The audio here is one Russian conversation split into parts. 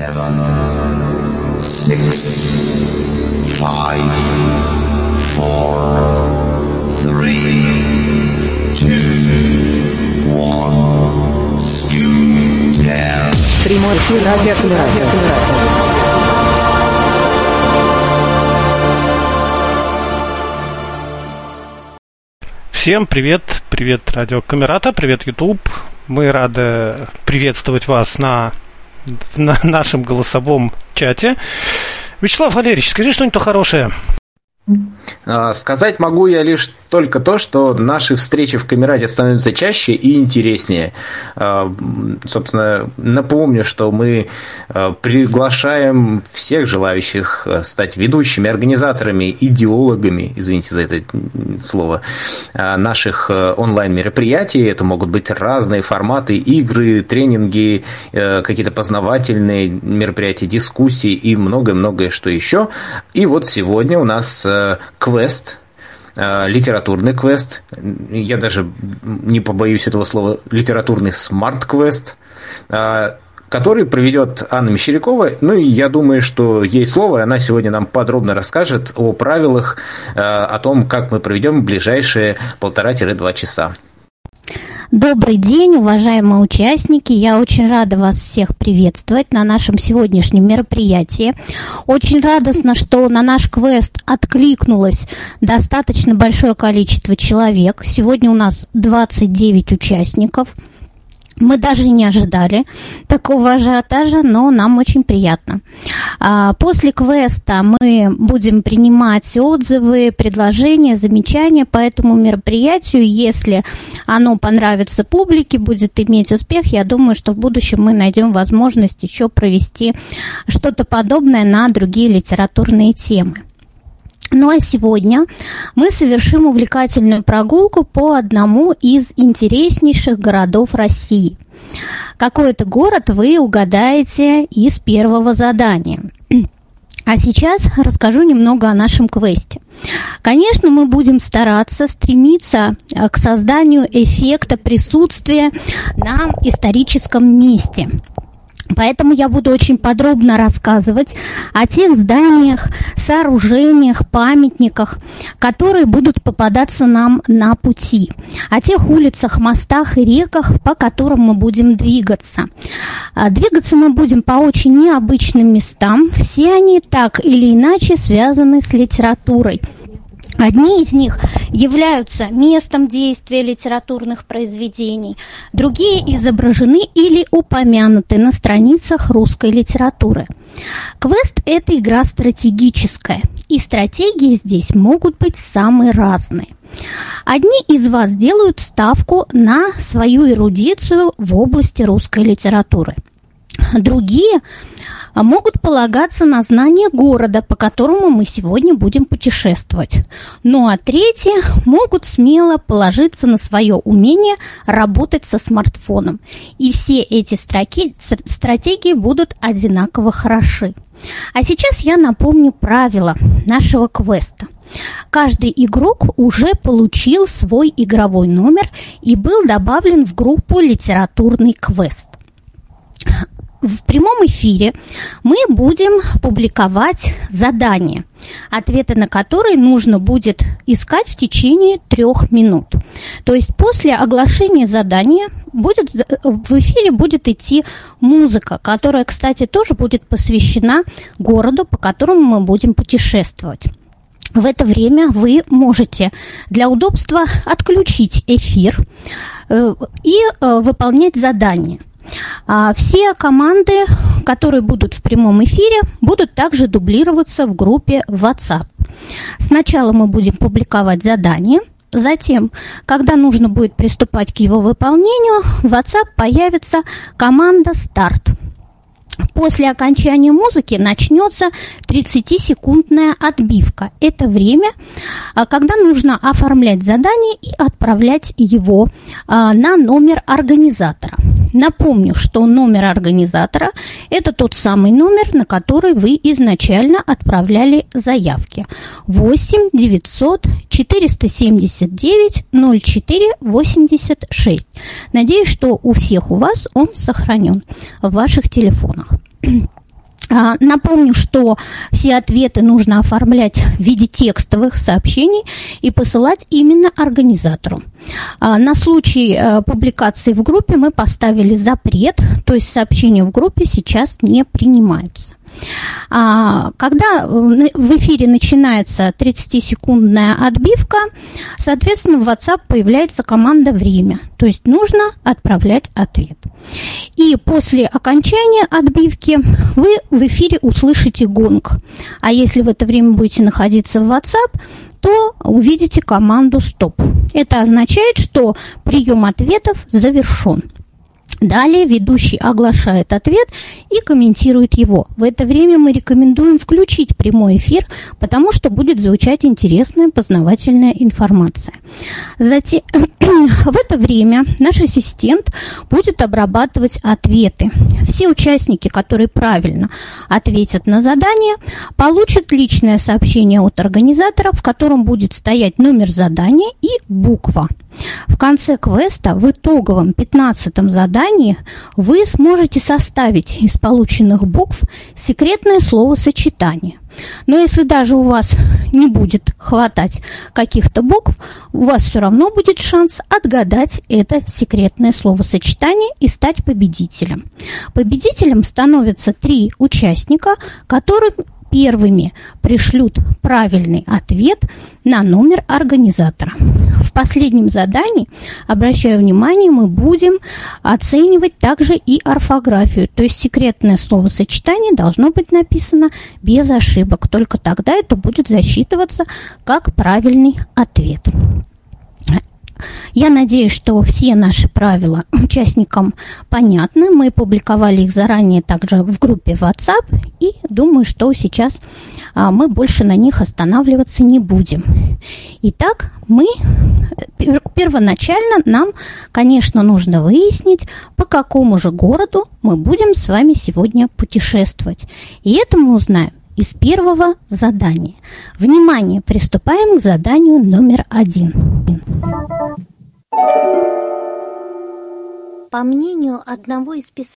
seven, six, five, four, three, two, one. Down. Прямой эфир радио Камерата. Всем привет, привет радио Камерата, привет YouTube. Мы рады приветствовать вас на, на нашем голосовом чате. Вячеслав Валерьевич, скажи что-нибудь хорошее. А, сказать могу я лишь только то, что наши встречи в Камерате становятся чаще и интереснее. А, собственно, напомню, что мы а, приглашаем всех желающих стать ведущими, организаторами, идеологами, извините за это слово, наших онлайн-мероприятий. Это могут быть разные форматы, игры, тренинги, какие-то познавательные мероприятия, дискуссии и многое-многое что еще. И вот сегодня у нас квест, э, литературный квест, я даже не побоюсь этого слова, литературный smart-квест, э, который проведет Анна Мещерякова. Ну и я думаю, что ей слово, и она сегодня нам подробно расскажет о правилах, э, о том, как мы проведем ближайшие полтора-два часа. Добрый день, уважаемые участники. Я очень рада вас всех приветствовать на нашем сегодняшнем мероприятии. Очень радостно, что на наш квест откликнулось достаточно большое количество человек. Сегодня у нас 29 участников – мы даже не ожидали такого ажиотажа, но нам очень приятно. А, после квеста мы будем принимать отзывы, предложения, замечания по этому мероприятию. Если оно понравится публике, будет иметь успех, я думаю, что в будущем мы найдем возможность еще провести что-то подобное на другие литературные темы. Ну а сегодня мы совершим увлекательную прогулку по одному из интереснейших городов России. Какой это город вы угадаете из первого задания. А сейчас расскажу немного о нашем квесте. Конечно, мы будем стараться стремиться э, к созданию эффекта присутствия на историческом месте. Поэтому я буду очень подробно рассказывать о тех зданиях, сооружениях, памятниках, которые будут попадаться нам на пути, о тех улицах, мостах и реках, по которым мы будем двигаться. А, двигаться мы будем по очень необычным местам. Все они так или иначе связаны с литературой – Одни из них являются местом действия литературных произведений, другие изображены или упомянуты на страницах русской литературы. Квест – это игра стратегическая, и стратегии здесь могут быть самые разные. Одни из вас делают ставку на свою эрудицию в области русской литературы. Другие а могут полагаться на знание города, по которому мы сегодня будем путешествовать. Ну а третьи могут смело положиться на свое умение работать со смартфоном. И все эти строки, стратегии будут одинаково хороши. А сейчас я напомню правила нашего квеста. Каждый игрок уже получил свой игровой номер и был добавлен в группу «Литературный квест» в прямом эфире мы будем публиковать задания, ответы на которые нужно будет искать в течение трех минут. То есть после оглашения задания будет, в эфире будет идти музыка, которая, кстати, тоже будет посвящена городу, по которому мы будем путешествовать. В это время вы можете для удобства отключить эфир э, и э, выполнять задания. А, все команды, которые будут в прямом эфире, будут также дублироваться в группе WhatsApp. Сначала мы будем публиковать задание, Затем, когда нужно будет приступать к его выполнению, в WhatsApp появится команда «Старт». После окончания музыки начнется 30-секундная отбивка. Это время, а, когда нужно оформлять задание и отправлять его а, на номер организатора. Напомню, что номер организатора – это тот самый номер, на который вы изначально отправляли заявки. 8 900 479 04 86. Надеюсь, что у всех у вас он сохранен в ваших телефонах. А, Напомню, что все ответы нужно оформлять в виде текстовых сообщений и посылать именно организатору. А, На случай э, публикации в группе мы поставили запрет, то есть сообщения в группе сейчас не принимаются. А, Когда э, в эфире начинается 30-секундная отбивка, соответственно, в WhatsApp появляется команда «Время», то есть нужно отправлять ответ. И после окончания отбивки вы в эфире услышите гонг. А если в это время будете находиться в WhatsApp, то увидите команду «Стоп». Это означает, что прием ответов завершен. Далее ведущий оглашает ответ и комментирует его. В это время мы рекомендуем включить прямой эфир, потому что будет звучать интересная познавательная информация. Затем, в это время наш ассистент будет обрабатывать ответы. Все участники, которые правильно ответят на задание, получат личное сообщение от организатора, в котором будет стоять номер задания и буква. В конце квеста, в итоговом 15 задании, вы сможете составить из полученных букв секретное словосочетание. Но если даже у вас не будет хватать каких-то букв, у вас все равно будет шанс отгадать это секретное словосочетание и стать победителем. Победителем становятся три участника, которым первыми пришлют правильный ответ на номер организатора. В последнем задании, обращаю внимание, мы будем оценивать также и орфографию, то есть секретное словосочетание должно быть написано без ошибок, только тогда это будет засчитываться как правильный ответ. Я надеюсь, что все наши правила участникам понятны. Мы публиковали их заранее также в группе WhatsApp и думаю, что сейчас а, мы больше на них останавливаться не будем. Итак, мы пер- первоначально нам, конечно, нужно выяснить, по какому же городу мы будем с вами сегодня путешествовать. И это мы узнаем из первого задания. Внимание, приступаем к заданию номер один. По мнению одного из писателей,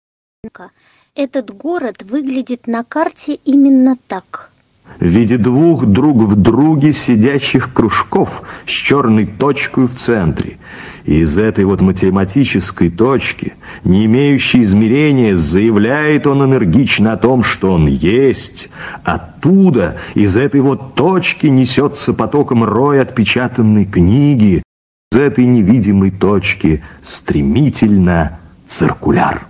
этот город выглядит на карте именно так. в виде двух друг в друге сидящих кружков с черной точкой в центре. И из этой вот математической точки, не имеющей измерения, заявляет он энергично о том, что он есть. Оттуда, из этой вот точки, несется потоком рой отпечатанной книги. Из этой невидимой точки стремительно циркуляр.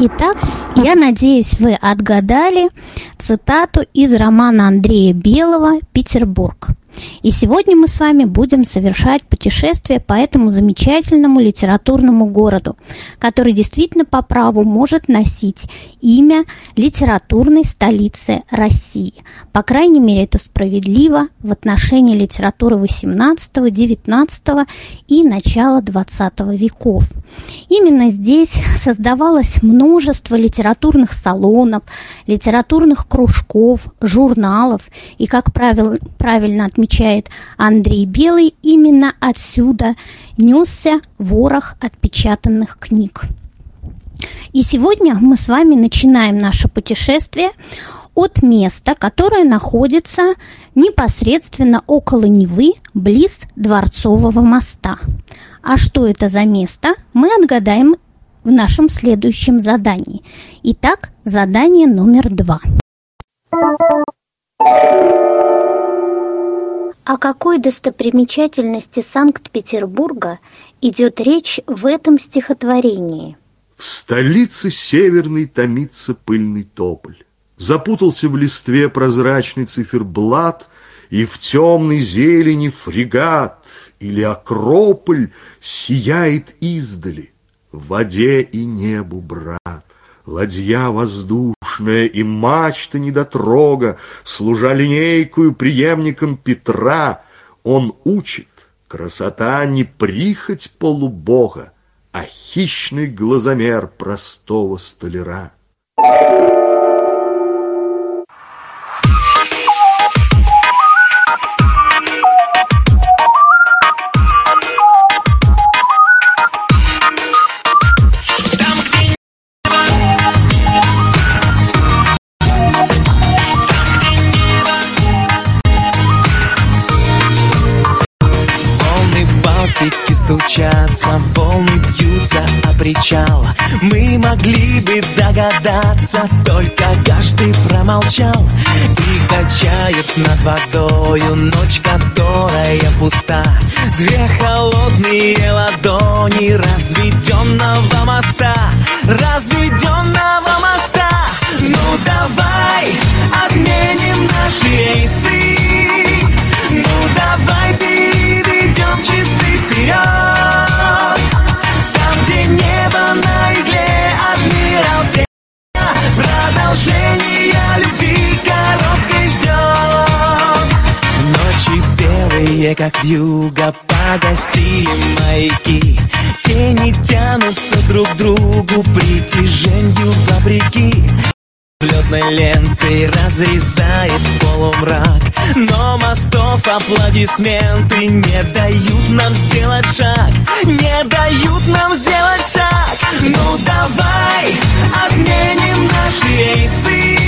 Итак, я надеюсь, вы отгадали цитату из романа Андрея Белого «Петербург». И сегодня мы с вами будем совершать путешествие по этому замечательному литературному городу, который действительно по праву может носить имя литературной столицы России. По крайней мере, это справедливо в отношении литературы XVIII, XIX и начала XX веков. Именно здесь создавалось множество литературных салонов, литературных кружков, журналов, и, как правило, правильно отмечает Андрей Белый, именно отсюда несся ворох отпечатанных книг. И сегодня мы с вами начинаем наше путешествие от места, которое находится непосредственно около Невы, близ Дворцового моста. А что это за место, мы отгадаем в нашем следующем задании. Итак, задание номер два. О какой достопримечательности Санкт-Петербурга идет речь в этом стихотворении? В столице северной томится пыльный тополь. Запутался в листве прозрачный циферблат, И в темной зелени фрегат или акрополь Сияет издали, в воде и небу брат. Ладья воздушная и мачта недотрога, Служа линейкую преемником Петра, Он учит, красота не прихоть полубога, А хищный глазомер простого столяра. Там, стучатся, волны бьются о причал. Мы могли бы догадаться, только каждый промолчал. И качает над водою ночь, которая пуста. Две холодные ладони разведенного моста, разведенного моста. Ну давай отменим наши рейсы. тебе как вьюга Погасили маяки Тени тянутся друг к другу Притяженью вопреки. Летной лентой разрезает полумрак Но мостов аплодисменты Не дают нам сделать шаг Не дают нам сделать шаг. Ну давай отменим наши рейсы.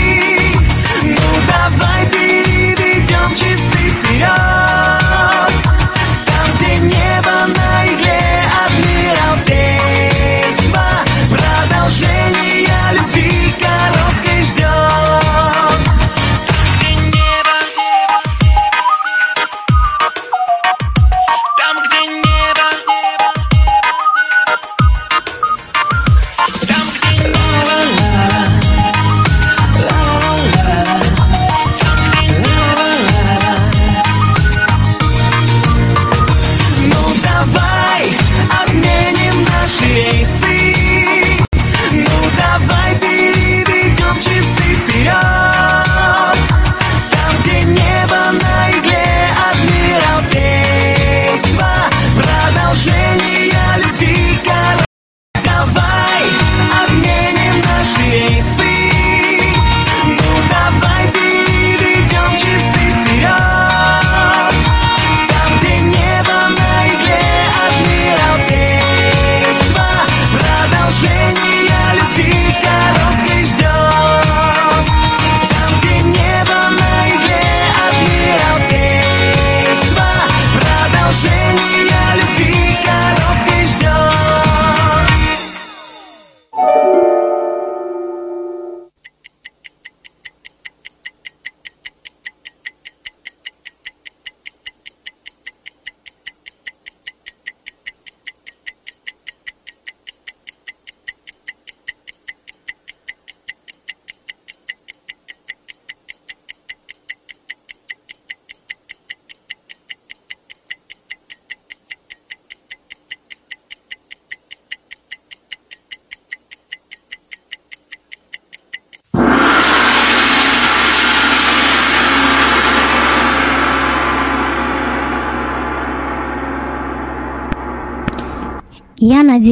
Ну давай переведем часы вперед небо на их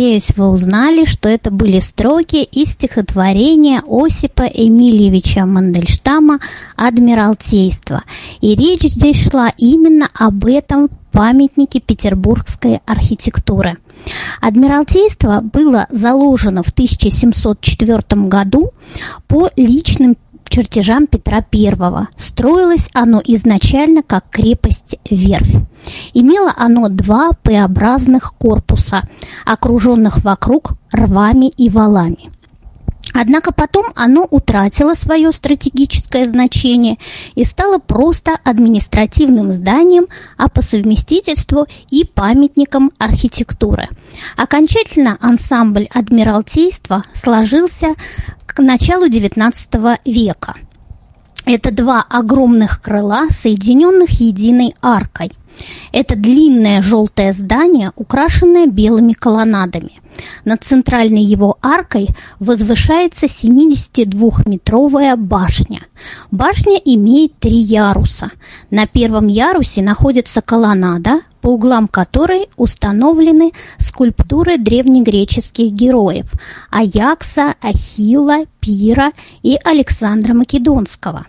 надеюсь, вы узнали, что это были строки из стихотворения Осипа Эмильевича Мандельштама «Адмиралтейство». И речь здесь шла именно об этом памятнике петербургской архитектуры. Адмиралтейство было заложено в 1704 году по личным чертежам Петра I. Строилось оно изначально как крепость-верфь. Имело оно два П-образных корпуса, окруженных вокруг рвами и валами. Однако потом оно утратило свое стратегическое значение и стало просто административным зданием, а по совместительству и памятником архитектуры. Окончательно ансамбль Адмиралтейства сложился к началу XIX века. Это два огромных крыла, соединенных единой аркой. Это длинное желтое здание, украшенное белыми колоннадами. Над центральной его аркой возвышается 72-метровая башня. Башня имеет три яруса. На первом ярусе находится колоннада, по углам которой установлены скульптуры древнегреческих героев Аякса, Ахилла, Пира и Александра Македонского.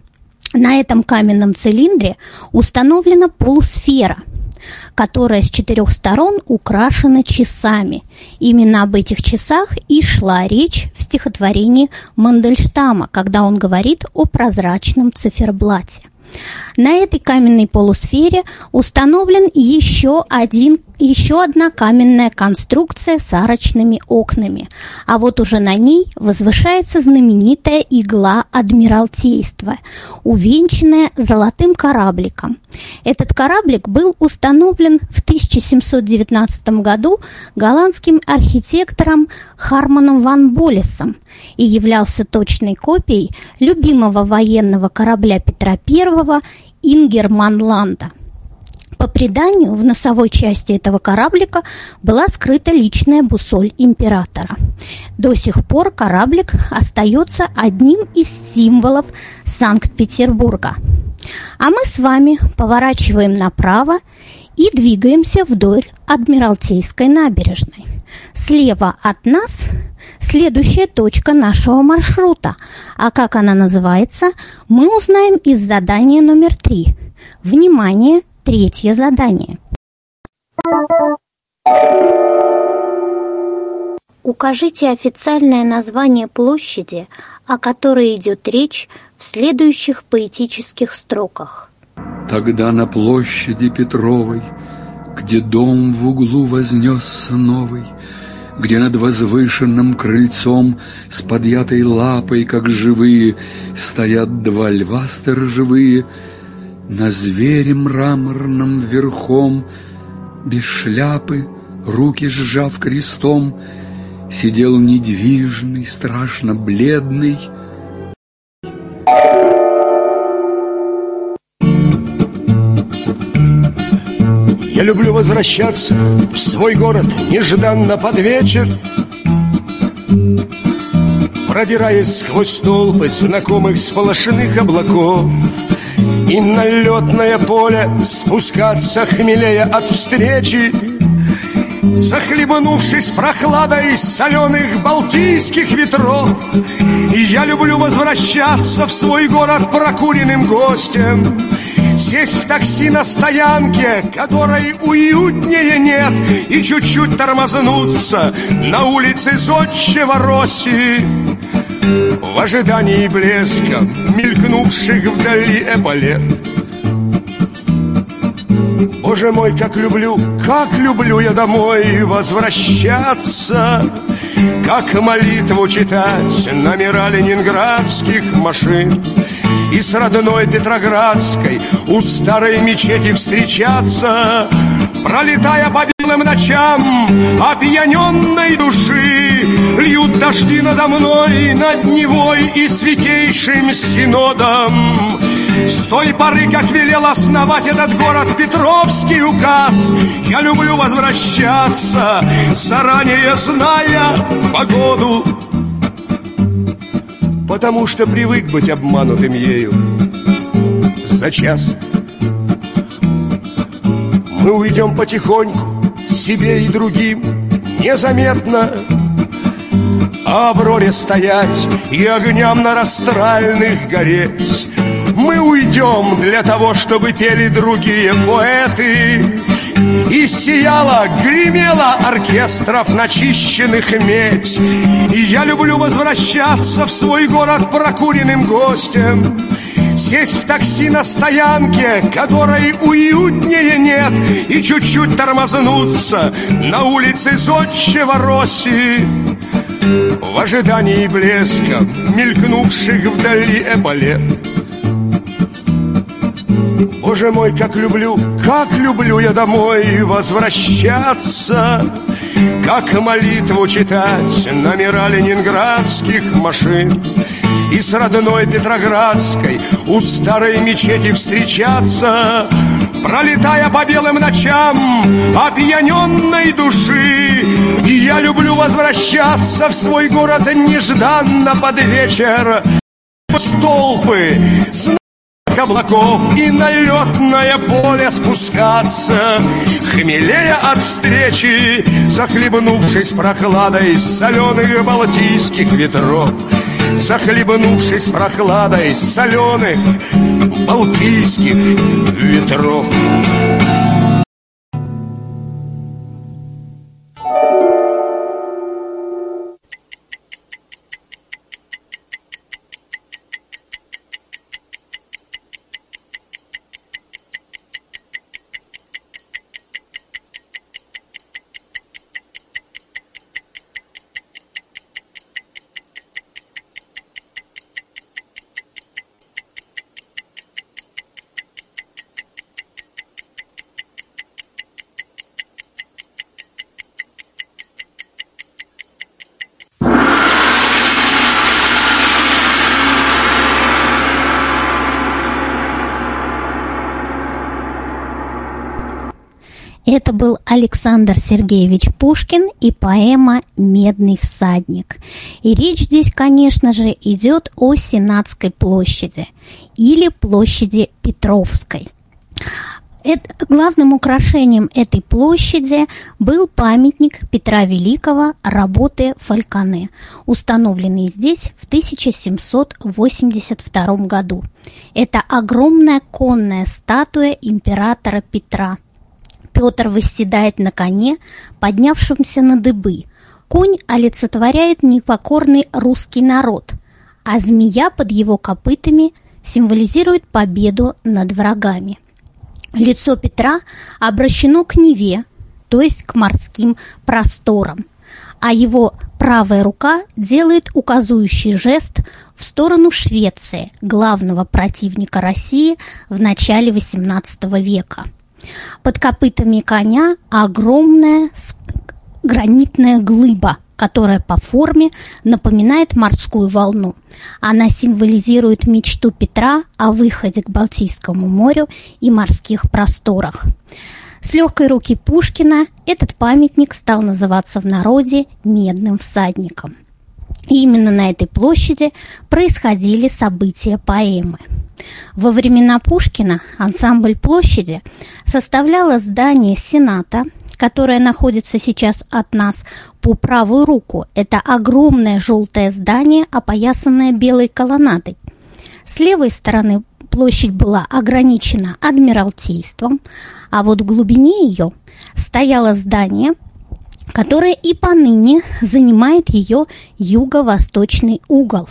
На этом каменном цилиндре установлена полусфера, которая с четырех сторон украшена часами. Именно об этих часах и шла речь в стихотворении Мандельштама, когда он говорит о прозрачном циферблате. На этой каменной полусфере установлен еще, один, еще одна каменная конструкция с арочными окнами, а вот уже на ней возвышается знаменитая игла Адмиралтейства, увенчанная золотым корабликом. Этот кораблик был установлен в 1719 году голландским архитектором Харманом ван Болесом и являлся точной копией любимого военного корабля Петра I Ингерманланда. По преданию, в носовой части этого кораблика была скрыта личная бусоль императора. До сих пор кораблик остается одним из символов Санкт-Петербурга. А мы с вами поворачиваем направо и двигаемся вдоль Адмиралтейской набережной. Слева от нас следующая точка нашего маршрута. А как она называется, мы узнаем из задания номер три. Внимание, третье задание. Укажите официальное название площади, о которой идет речь в следующих поэтических строках. Тогда на площади Петровой, где дом в углу вознесся новый, где над возвышенным крыльцом с подъятой лапой, как живые, стоят два льва сторожевые, на звере мраморном верхом, без шляпы, руки сжав крестом, сидел недвижный, страшно бледный. Я люблю возвращаться в свой город нежданно под вечер, Продираясь сквозь толпы знакомых сполошенных облаков, И на летное поле спускаться хмелея от встречи, Захлебнувшись прохладой соленых балтийских ветров, я люблю возвращаться в свой город прокуренным гостем, Сесть в такси на стоянке, которой уютнее нет, И чуть-чуть тормознуться на улице Зодчего Росси. В ожидании блеска мелькнувших вдали эполет. Боже мой, как люблю, как люблю я домой возвращаться, Как молитву читать номера ленинградских машин. И с родной Петроградской у старой мечети встречаться, Пролетая по белым ночам опьяненной души, Льют дожди надо мной, над Невой и святейшим синодом. С той поры, как велел основать этот город Петровский указ, Я люблю возвращаться, заранее зная погоду потому что привык быть обманутым ею за час. Мы уйдем потихоньку себе и другим, незаметно а Авроре стоять и огням на растральных гореть. Мы уйдем для того, чтобы пели другие поэты, и сияла, гремела оркестров начищенных медь. И я люблю возвращаться в свой город прокуренным гостем, Сесть в такси на стоянке, которой уютнее нет, И чуть-чуть тормознуться на улице Зодчего Росси. В ожидании блеска мелькнувших вдали эполет Боже мой, как люблю, как люблю я домой возвращаться Как молитву читать номера ленинградских машин И с родной Петроградской у старой мечети встречаться Пролетая по белым ночам опьяненной души. Я люблю возвращаться в свой город нежданно под вечер. Столпы, облаков и на летное поле спускаться. Хмелея от встречи, захлебнувшись прохладой соленых балтийских ветров Захлебнувшись прохладой соленых балтийских ветров был Александр Сергеевич Пушкин и поэма «Медный всадник». И речь здесь, конечно же, идет о Сенатской площади или площади Петровской. Это, главным украшением этой площади был памятник Петра Великого работы Фальконе, установленный здесь в 1782 году. Это огромная конная статуя императора Петра – Петр восседает на коне, поднявшемся на дыбы. Конь олицетворяет непокорный русский народ, а змея под его копытами символизирует победу над врагами. Лицо Петра обращено к Неве, то есть к морским просторам, а его правая рука делает указующий жест в сторону Швеции, главного противника России в начале XVIII века – под копытами коня огромная гранитная глыба, которая по форме напоминает морскую волну. Она символизирует мечту Петра о выходе к Балтийскому морю и морских просторах. С легкой руки Пушкина этот памятник стал называться в народе «Медным всадником». Именно на этой площади происходили события поэмы. Во времена Пушкина ансамбль площади составляло здание Сената, которое находится сейчас от нас по правую руку. Это огромное желтое здание, опоясанное белой колоннадой. С левой стороны площадь была ограничена Адмиралтейством, а вот в глубине ее стояло здание – которая и поныне занимает ее юго-восточный угол.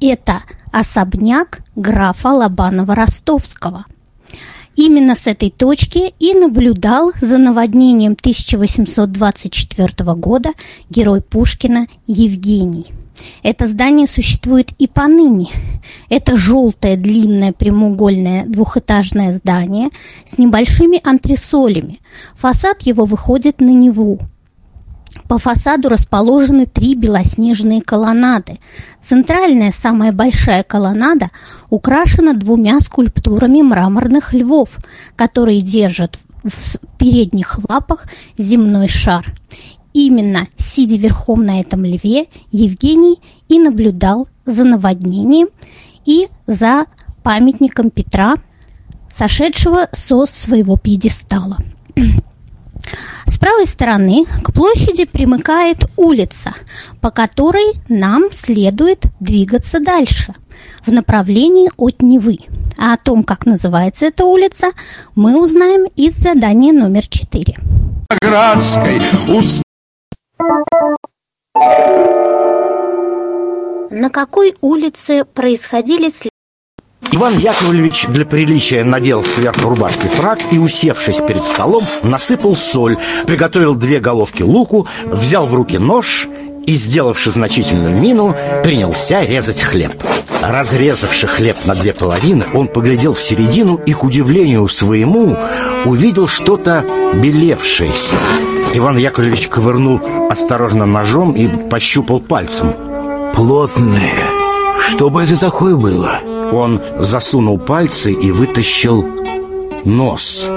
Это особняк графа Лобанова-Ростовского. Именно с этой точки и наблюдал за наводнением 1824 года герой Пушкина Евгений. Это здание существует и поныне. Это желтое длинное прямоугольное двухэтажное здание с небольшими антресолями. Фасад его выходит на Неву. По фасаду расположены три белоснежные колоннады. Центральная, самая большая колоннада украшена двумя скульптурами мраморных львов, которые держат в передних лапах земной шар. Именно, сидя верхом на этом льве, Евгений и наблюдал за наводнением и за памятником Петра, сошедшего со своего пьедестала. С правой стороны к площади примыкает улица, по которой нам следует двигаться дальше в направлении от Невы. А о том, как называется эта улица, мы узнаем из задания номер 4. Градской уст... На какой улице происходили след... Иван Яковлевич для приличия надел сверх рубашки фраг и, усевшись перед столом, насыпал соль, приготовил две головки луку, взял в руки нож и, сделавши значительную мину, принялся резать хлеб. Разрезавши хлеб на две половины, он поглядел в середину и, к удивлению своему, увидел что-то белевшееся. Иван Яковлевич ковырнул осторожно ножом и пощупал пальцем. Плотное. Что бы это такое было? Он засунул пальцы и вытащил нос.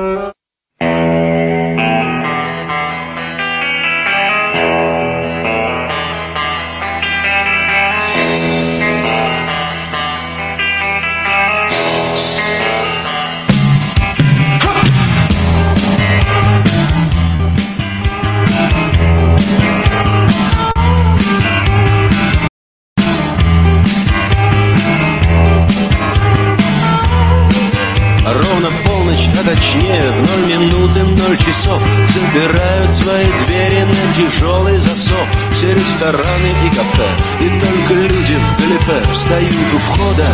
Точнее в ноль минуты ноль часов. Забирают свои двери на тяжелый засов. Все рестораны и кафе И только люди в галифе встают у входа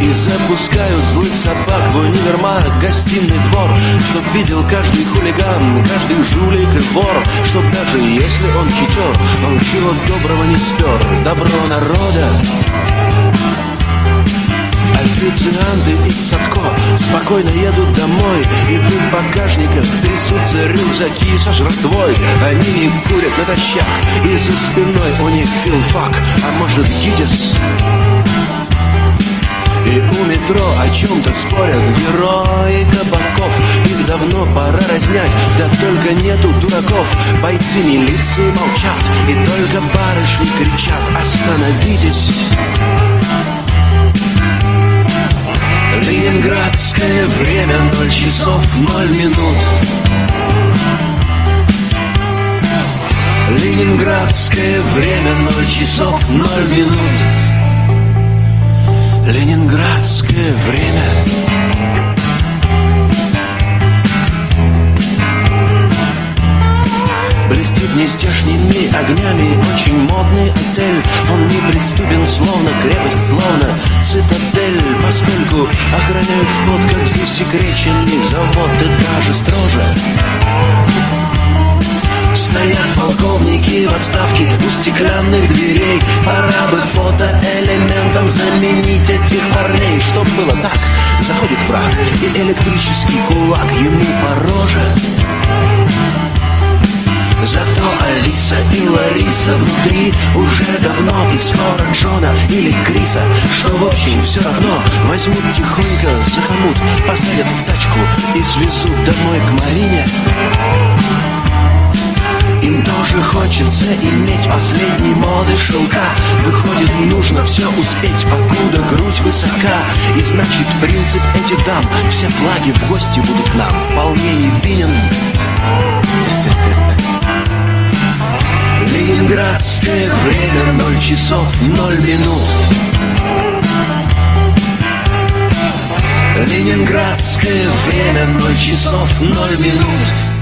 и запускают злых собак в универмаг, гостиный двор Чтоб видел каждый хулиган, каждый жулик и вор Чтоб даже если он хитер, он чего доброго не спер. Добро народа Официанты из Садко спокойно едут домой И в их багажниках трясутся рюкзаки со жратвой. Они не курят натощак И за спиной у них филфак, а может ГИТИС и у метро о чем-то спорят герои кабаков. Их давно пора разнять, да только нету дураков. Бойцы милиции молчат, и только барышни кричат Остановитесь! Ленинградское время ноль часов ноль минут. Ленинградское время ноль часов ноль минут. Ленинградское время Блестит нездешними огнями. Очень модный отель. Он неприступен, словно крепость, словно цитадель Поскольку охраняют вход, как здесь секреченный завод. И даже строже. Стоят полковники в отставке у стеклянных дверей. Пора бы фотоэлементом заменить этих парней. Чтоб было так, заходит враг И электрический кулак ему по роже Зато Алиса и Лариса внутри уже давно из хора Джона или Криса Что в общем все равно. Возьмут тихонько за хомут Посадят в тачку и свезут домой к Марине. Им тоже хочется иметь последней моды шелка. Выходит, нужно все успеть, покуда грудь высока. И значит, принцип этих дам. Все флаги в гости будут к нам. Вполне невинен Ленинградское время ноль часов ноль минут. Ленинградское время ноль часов ноль минут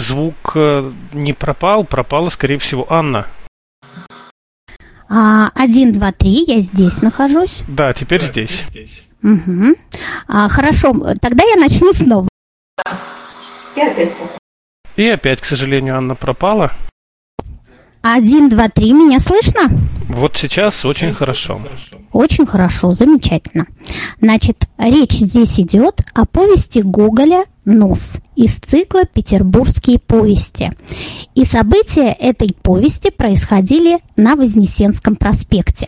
Звук э, не пропал, пропала, скорее всего, Анна. А, один, два, три, я здесь нахожусь. Да, теперь здесь. Мгм. А, хорошо, тогда я начну снова. И опять. И опять, к сожалению, Анна пропала. Один, два, три. Меня слышно? Вот сейчас очень хорошо. Очень хорошо, замечательно. Значит, речь здесь идет о повести Гоголя «Нос» из цикла «Петербургские повести». И события этой повести происходили на Вознесенском проспекте.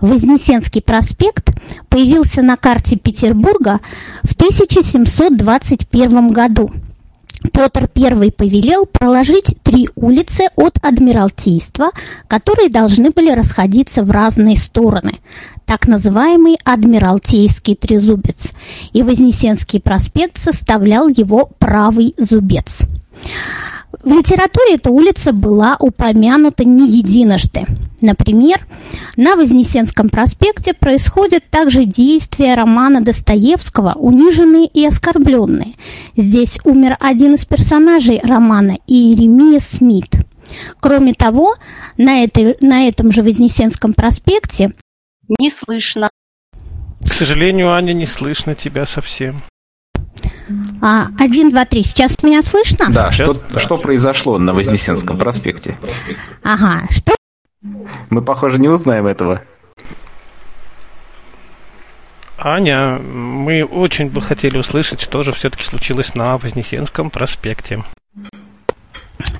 Вознесенский проспект появился на карте Петербурга в 1721 году – Петр I повелел проложить три улицы от Адмиралтейства, которые должны были расходиться в разные стороны, так называемый Адмиралтейский трезубец, и Вознесенский проспект составлял его правый зубец. В литературе эта улица была упомянута не единожды. Например, на Вознесенском проспекте происходят также действия романа Достоевского «Униженные и оскорбленные». Здесь умер один из персонажей романа Иеремия Смит. Кроме того, на, этой, на этом же Вознесенском проспекте не слышно. К сожалению, Аня, не слышно тебя совсем. А, один, два, три. Сейчас меня слышно? Да, что, что произошло на Вознесенском проспекте? Ага, что? Мы, похоже, не узнаем этого. Аня, мы очень бы хотели услышать, что же все-таки случилось на Вознесенском проспекте.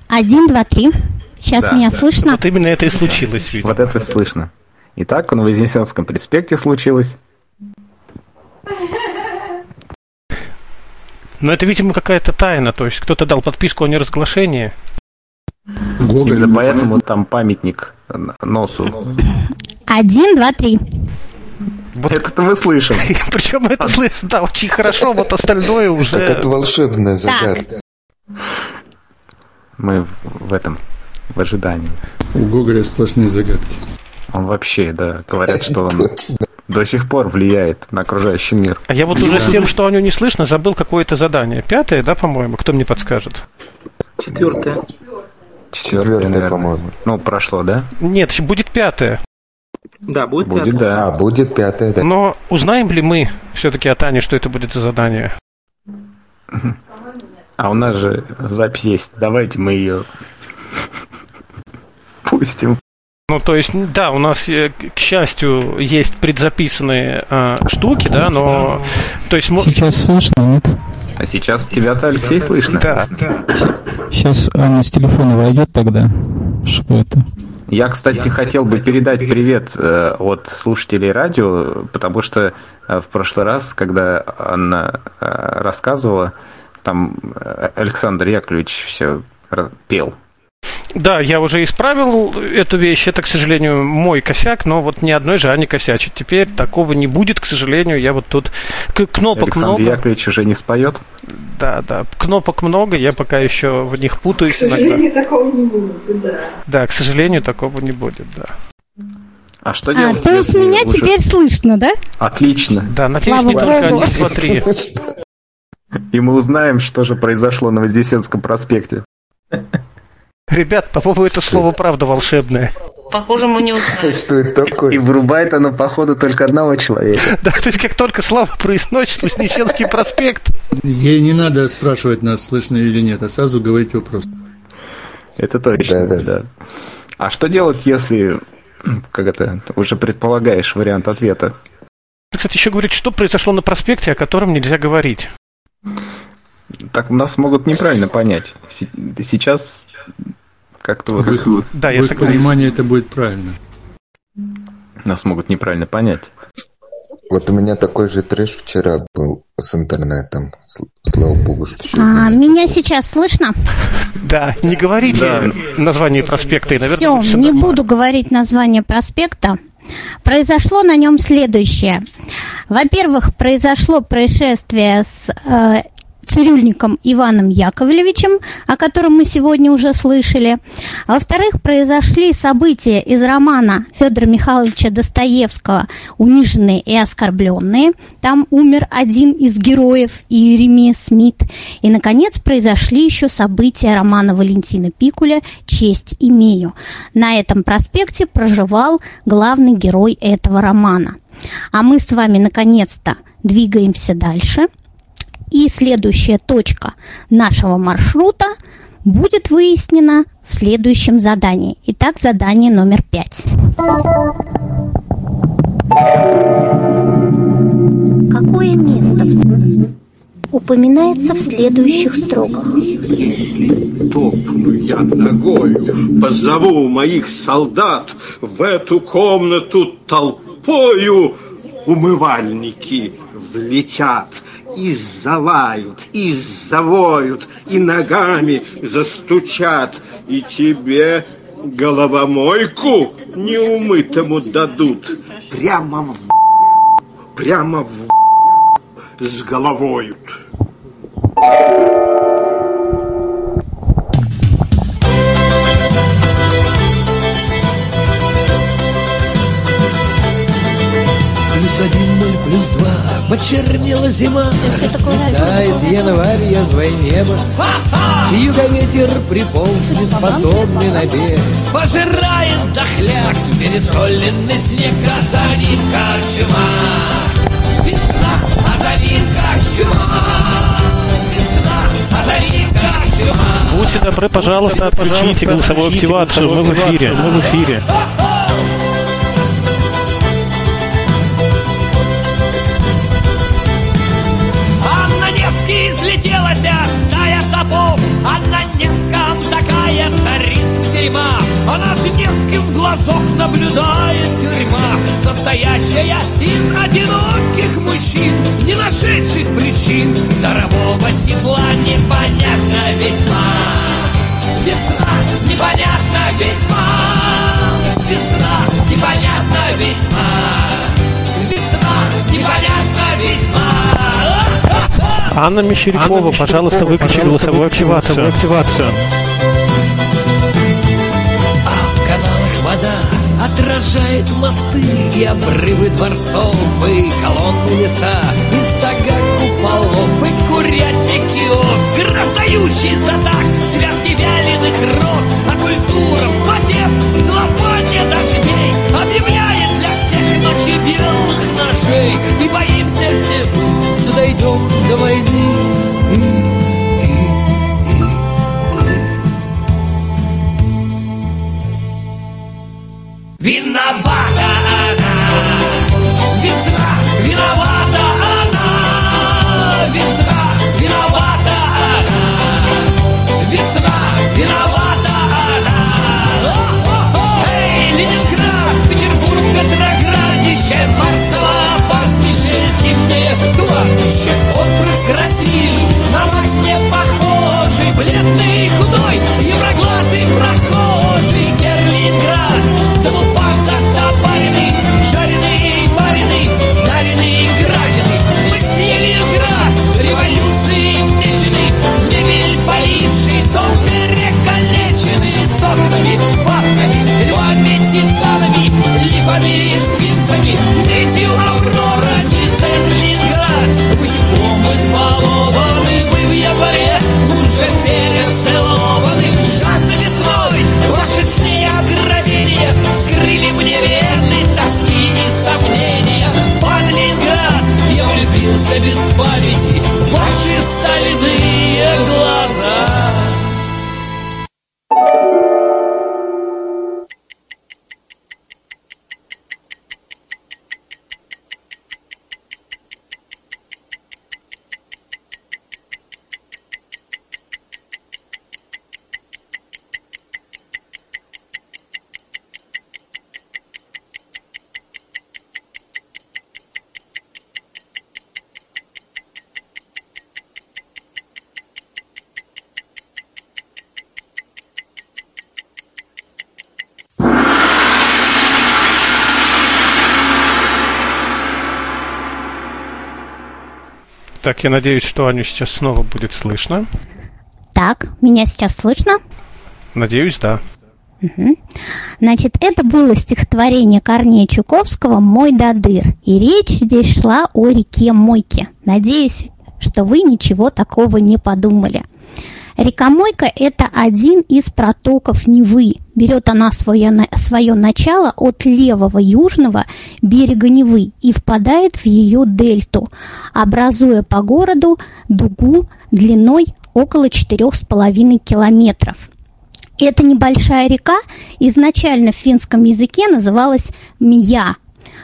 Один, два, три. Сейчас Да, меня да. слышно? Вот именно это и случилось, видимо. Вот это слышно. Итак, на Вознесенском проспекте случилось. Но это, видимо, какая-то тайна, то есть кто-то дал подписку о неразглашении. Именно поэтому там памятник носу. Один, два, три. Это мы слышим. Причем это слышно, да, очень хорошо, вот остальное уже... Какая-то волшебная загадка. Мы в- в этом, в ожидании. У Гоголя сплошные загадки. Он вообще, да, говорят, что он до сих пор влияет на окружающий мир. А я вот уже с тем, что Аню не слышно, забыл какое-то задание. Пятое, да, по-моему? Кто мне подскажет? Четвертое. Четвертое, по-моему. Ну, прошло, да? Нет, будет пятое. Да, будет, будет да. А, будет пятое, да. Но узнаем ли мы все-таки от Ани, что это будет за задание? А у нас же запись есть. Давайте мы ее пустим. Ну, то есть, да, у нас, э, к счастью, есть предзаписанные э, штуки, да, но... То есть... Сейчас слышно, нет? А сейчас тебя-то, Алексей, слышно? Да. Сейчас Анна с телефона войдет тогда. Что это? Я, кстати, хотел бы передать привет э, от слушателей радио, потому что э, в прошлый раз, когда Анна э, рассказывала, там э, Александр Яковлевич все пел. Да, я уже исправил эту вещь. Это, к сожалению, мой косяк, но вот ни одной же Ани косячит. Теперь такого не будет, к сожалению. Я вот тут... к- Кнопок Александр много. Яковлевич уже не споет. Да, да. Кнопок много, я пока еще в них путаюсь иногда. такого не будет, да. Да, к сожалению, такого не будет, да. А что А, делать? то есть если меня уже- теперь слышно, да? Отлично. Да, надеюсь, Слава не только Богу. один, два, три. И мы узнаем, что же произошло на Вознесенском проспекте. Ребят, по-моему, это слово правда волшебное. Похоже, мы не. Что это такое? И врубает оно, походу, только одного человека. Да, то есть как только Слава произносит Вознесенский проспект, Ей не надо спрашивать нас, слышно или нет, а сразу говорить вопрос. Это точно, да. А что делать, если, как это, уже предполагаешь вариант ответа? кстати, еще говорит, что произошло на проспекте, о котором нельзя говорить. Так нас могут неправильно понять. Се- Сейчас как-то вот Да, я их согласен. понимании это будет правильно. нас могут неправильно понять. Вот у меня такой же трэш вчера был с интернетом. Слава богу, что А, меня сейчас слышно? Да, не говорите название проспекта, и, наверное, Все, не буду говорить название проспекта. Произошло на нем следующее. Во-первых, произошло происшествие с э, цирюльником Иваном Яковлевичем, о котором мы сегодня уже слышали. А Во-вторых, произошли события из романа Федора Михайловича Достоевского «Униженные и оскорбленные». Там умер один из героев Иеремия Смит. И, наконец, произошли еще события романа Валентина Пикуля «Честь имею». На этом проспекте проживал главный герой этого романа. А мы с вами, наконец-то, двигаемся дальше. И следующая точка нашего маршрута будет выяснено в следующем задании. Итак, задание номер пять. Какое место упоминается в следующих строках? Если топну я ногою, позову моих солдат в эту комнату толпою, умывальники влетят и залают, и завоют, и ногами застучат, и тебе головомойку неумытому дадут прямо в прямо в с головою. Плюс один, ноль, плюс два, почернела зима, Расцветает январь, язвой небо. С юга ветер приполз, неспособный на бег. Пожирает дохляк, пересоленный снег, а за ним корчма. Весна, а за ним корчма. Весна, а за ним корчма. Будьте добры, пожалуйста, отключите голосовую активацию. Мы в эфире. Мы в эфире. Глазок наблюдает тюрьма, состоящая из одиноких мужчин, не нашедших причин. Дарового тепла непонятно весьма. Весна непонятно весьма. Весна непонятно весьма. Весна непонятно весьма. Анна Мещерякова, пожалуйста, выключи голосовую активацию. активацию. Отражает мосты и обрывы дворцов, и колонны леса, и стога куполов, и курятник киоск, раздающий за так связки вяленых роз, а культура, вспотев, целлофане дождей, объявляет для всех ночи белых ножей, и боимся все, что дойдем до войны. Весна, виновата она. О-о-о! Эй, Ленинград, Петербург, Петроградище, Марсово, пастбище, зимнее кладбище, отпрыск России, на Макс не похожий, бледный и худой, евроглазый прохожий, Герлинград, да окнами, бабками, львами, титанами, липами, сфинксами, нытью Аврора, мистер Ленинград, быть бомбы избалованы, вы в январе уже перецелованы, жадно весной, сны и ограбления скрыли мне верны тоски и сомнения. Пан Ленинград, я влюбился без памяти Так, я надеюсь, что Аню сейчас снова будет слышно. Так, меня сейчас слышно? Надеюсь, да. Мгм. Значит, это было стихотворение Корнея Чуковского «Мой додыр». И речь здесь шла о реке Мойке. Надеюсь, что вы ничего такого не подумали. Река Мойка – это один из протоков Невы. Берет она свое, свое начало от левого южного берега Невы и впадает в ее дельту, образуя по городу дугу длиной около 4,5 километров. Эта небольшая река изначально в финском языке называлась Мия,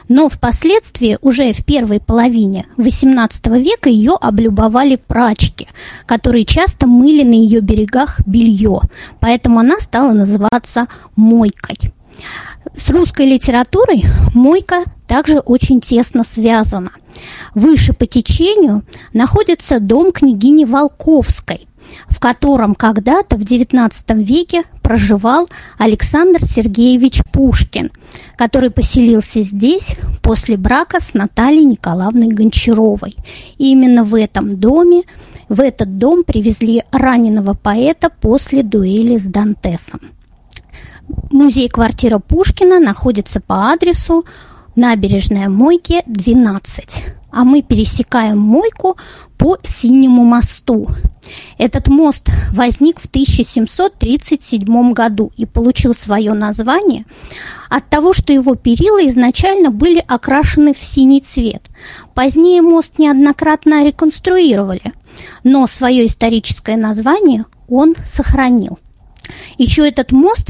но впоследствии, уже в первой половине XVIII века, ее облюбовали прачки, которые часто мыли на ее берегах белье, поэтому она стала называться Мойкой. С русской литературой Мойка также очень тесно связана. Выше по течению находится дом княгини Волковской, в котором когда-то в XIX веке проживал Александр Сергеевич Пушкин, который поселился здесь после брака с Натальей Николаевной Гончаровой. И именно в этом доме, в этот дом привезли раненого поэта после дуэли с Дантесом. Музей-квартира Пушкина находится по адресу Набережная Мойки, 12. А мы пересекаем Мойку по Синему мосту. Этот мост возник в 1737 году и получил свое название от того, что его перила изначально были окрашены в синий цвет. Позднее мост неоднократно реконструировали, но свое историческое название он сохранил. Еще этот мост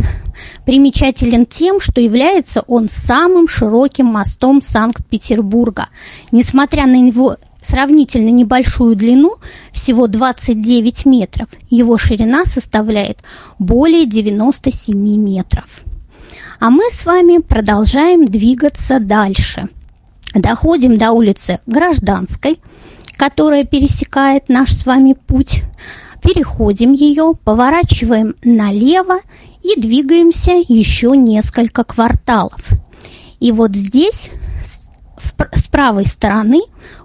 примечателен тем, что является он самым широким мостом Санкт-Петербурга. Несмотря на его сравнительно небольшую длину, всего 29 метров, его ширина составляет более 97 метров. А мы с вами продолжаем двигаться дальше. Доходим до улицы Гражданской, которая пересекает наш с вами путь переходим ее, поворачиваем налево и двигаемся еще несколько кварталов. И вот здесь, с правой стороны,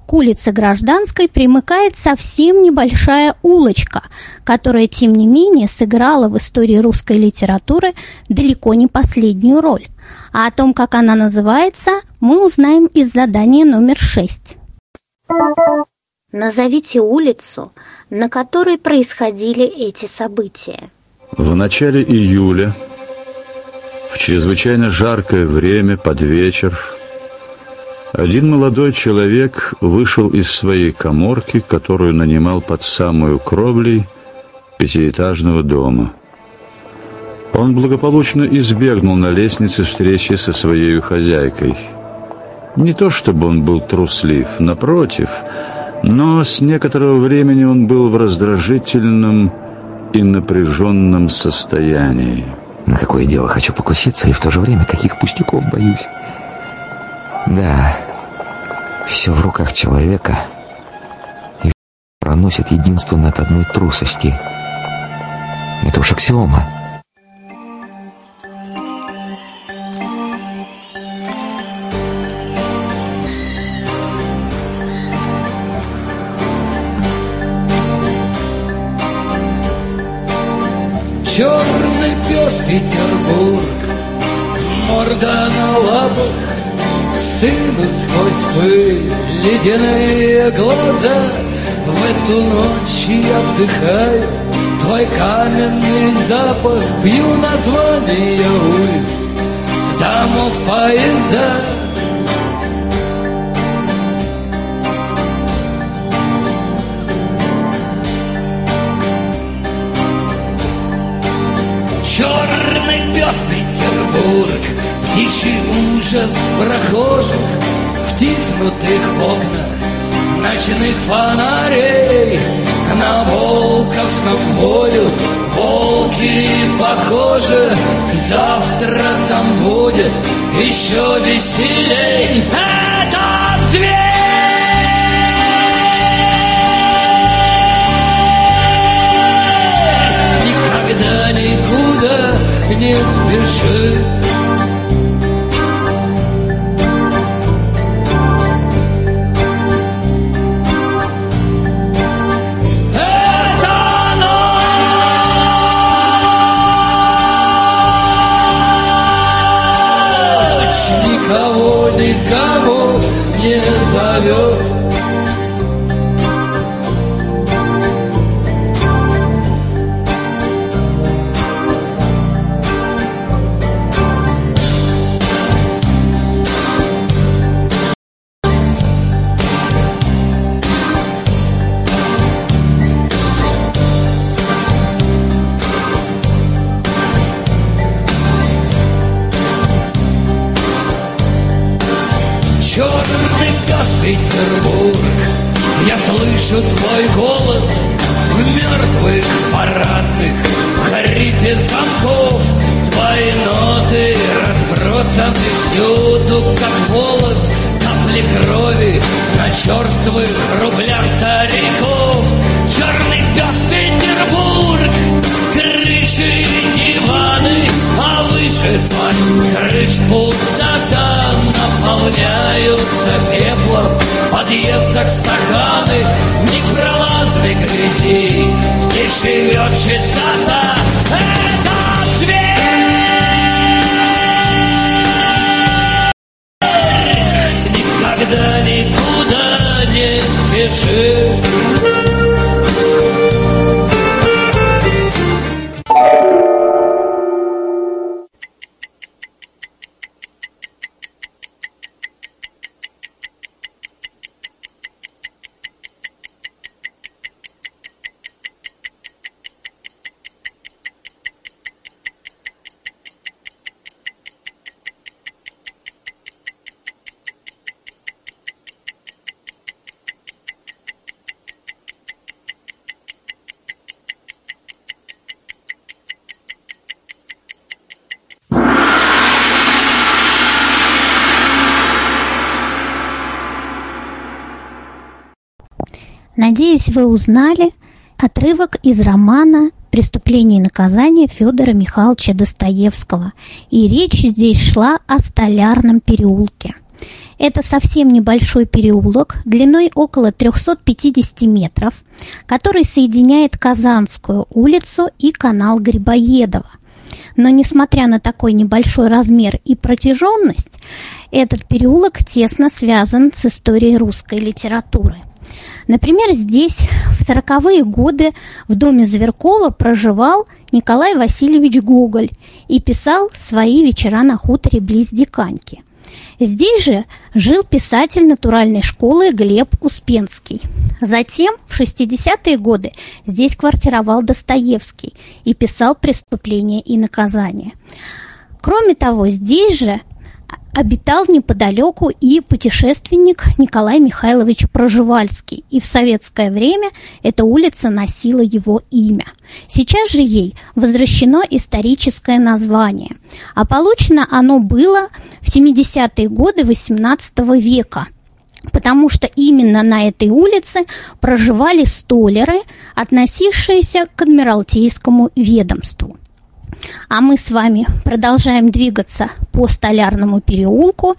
к улице Гражданской примыкает совсем небольшая улочка, которая, тем не менее, сыграла в истории русской литературы далеко не последнюю роль. А о том, как она называется, мы узнаем из задания номер шесть. Назовите улицу, на которой происходили эти события. В начале июля, в чрезвычайно жаркое время, под вечер, один молодой человек вышел из своей коморки, которую нанимал под самую кровлей пятиэтажного дома. Он благополучно избегнул на лестнице встречи со своей хозяйкой. Не то чтобы он был труслив, напротив – но с некоторого времени он был в раздражительном и напряженном состоянии. На какое дело хочу покуситься, и в то же время каких пустяков боюсь. Да, все в руках человека и проносит единственно от одной трусости. Это уж аксиома. Черный пес Петербург, морда на лапах, Стынут сквозь пыль ледяные глаза. В эту ночь я вдыхаю твой каменный запах, Пью названия улиц, домов, поезда. Пес Петербург, птичий ужас прохожих, Втиснутых в окна ночных фонарей. На волковском воют волки, похоже, Завтра там будет еще веселей. Не спешит. Это вы узнали отрывок из романа «Преступление и наказание» Федора Михайловича Достоевского. И речь здесь шла о Столярном переулке. Это совсем небольшой переулок длиной около 350 метров, который соединяет Казанскую улицу и канал Грибоедова. Но несмотря на такой небольшой размер и протяженность, этот переулок тесно связан с историей русской литературы. Например, здесь в сороковые годы в доме Зверкова проживал Николай Васильевич Гоголь и писал свои вечера на хуторе близ Диканьки. Здесь же жил писатель натуральной школы Глеб Успенский. Затем, в 60-е годы, здесь квартировал Достоевский и писал «Преступление и наказание». Кроме того, здесь же обитал неподалеку и путешественник Николай Михайлович Проживальский, и в советское время эта улица носила его имя. Сейчас же ей возвращено историческое название, а получено оно было в 70-е годы XVIII века – потому что именно на этой улице проживали столеры, относившиеся к Адмиралтейскому ведомству. А мы с вами продолжаем двигаться по Столярному переулку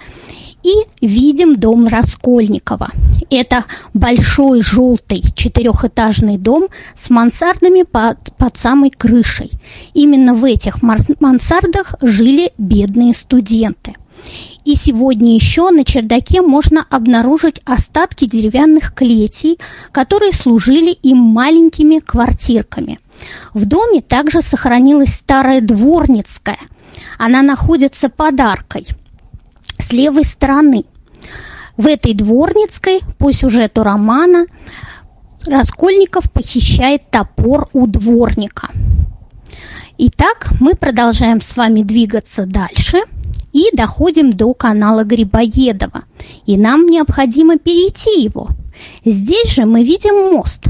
и видим дом Раскольникова. Это большой желтый четырехэтажный дом с мансардами под, под самой крышей. Именно в этих мансардах жили бедные студенты. И сегодня еще на чердаке можно обнаружить остатки деревянных клетий, которые служили им маленькими квартирками. В доме также сохранилась старая дворницкая. Она находится под аркой с левой стороны. В этой дворницкой по сюжету романа Раскольников похищает топор у дворника. Итак, мы продолжаем с вами двигаться дальше и доходим до канала Грибоедова. И нам необходимо перейти его. Здесь же мы видим мост.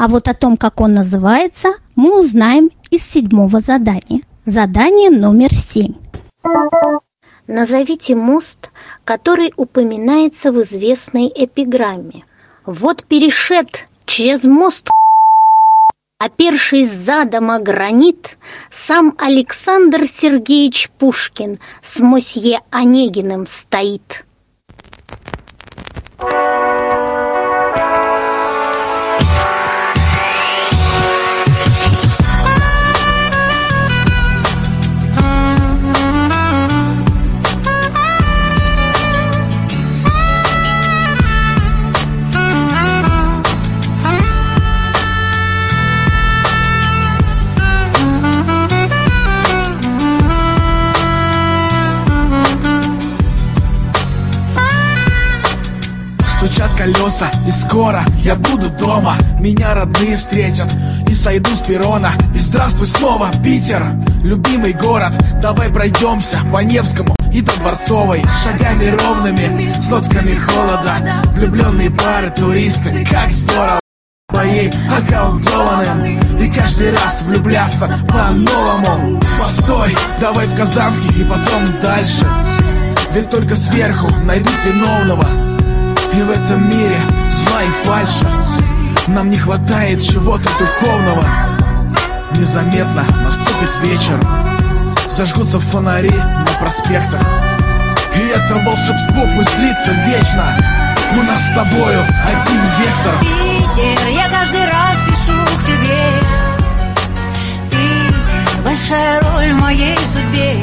А вот о том, как он называется, мы узнаем из седьмого задания. Задание номер семь. Назовите мост, который упоминается в известной эпиграмме. Вот перешед через мост, опершись задом о гранит, сам Александр Сергеевич Пушкин с мосье Онегиным стоит. Колеса, и скоро я буду дома. Меня родные встретят, и сойду с перрона И здравствуй снова, Питер, любимый город. Давай пройдемся по Невскому и до Дворцовой. Шагами ровными, с нотками холода. Влюбленные пары, туристы, как здорово. Моей околдованным И каждый раз влюбляться по-новому. Постой, давай в Казанский и потом дальше. Ведь только сверху найдут виновного И в этом мире зла и фальша Нам не хватает чего-то духовного. Незаметно наступит вечер. Зажгутся фонари на проспектах. И это волшебство пусть длится вечно. У нас с тобою один вектор. Питер, я каждый раз пишу к тебе. Питер, большая роль в моей судьбе.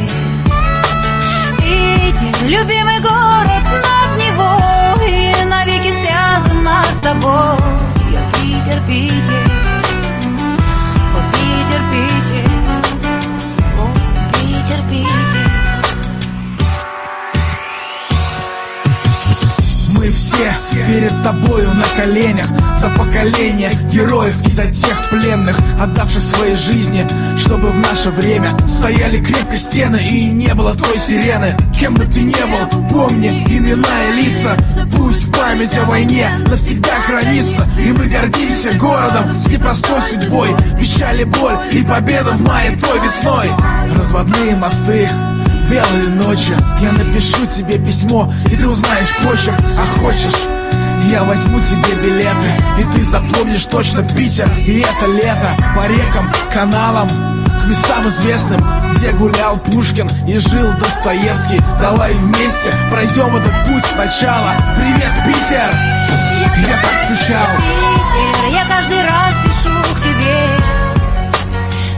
Питер, любимый город с тобой. Я Питер, Питер. О, Питер, Питер. О, Питер, все перед тобою на коленях За поколение героев и за тех пленных Отдавших своей жизни, чтобы в наше время Стояли крепко стены и не было той сирены. Кем бы ты ни был, помни имена и лица Пусть память о войне навсегда хранится И мы гордимся городом с непростой судьбой. Печаль и боль и победа в мае той весной. Разводные мосты Белые ночи, я напишу тебе письмо И ты узнаешь почерк, а хочешь я возьму тебе билеты. И ты запомнишь точно Питер. И это лето по рекам, каналам К местам известным, где гулял Пушкин И жил Достоевский. Давай вместе пройдем этот путь сначала. Привет, Питер! Я так скучал. Питер, я каждый раз пишу к тебе.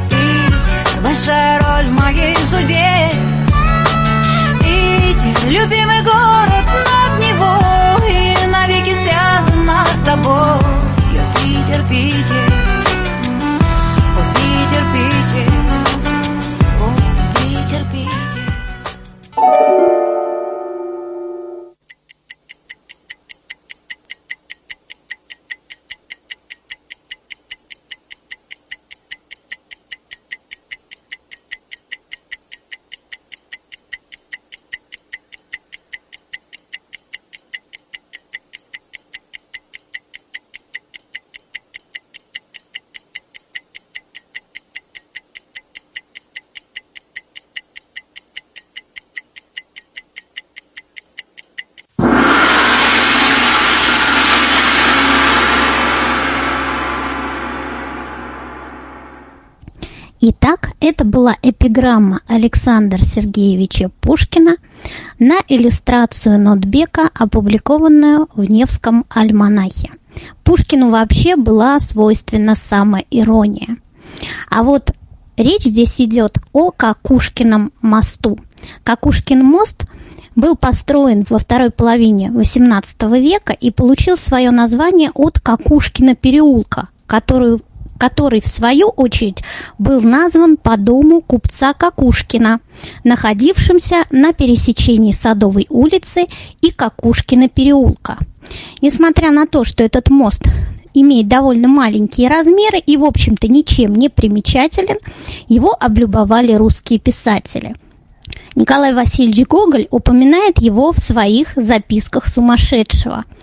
Питер, большая роль в моей судьбе Питер, любимый город над него И навеки связана с тобой. Я Питер, Питер. О, Питер, Питер это была эпиграмма Александра Сергеевича Пушкина на иллюстрацию Нотбека, опубликованную в Невском альманахе. Пушкину вообще была свойственна самоирония. А вот речь здесь идет о Какушкином мосту. Какушкин мост был построен во второй половине XVIII века и получил свое название от Какушкина переулка, которую который, в свою очередь, был назван по дому купца Какушкина, находившимся на пересечении Садовой улицы и Какушкина переулка. Несмотря на то, что этот мост имеет довольно маленькие размеры и, в общем-то, ничем не примечателен, его облюбовали русские писатели. Николай Васильевич Гоголь упоминает его в своих записках сумасшедшего –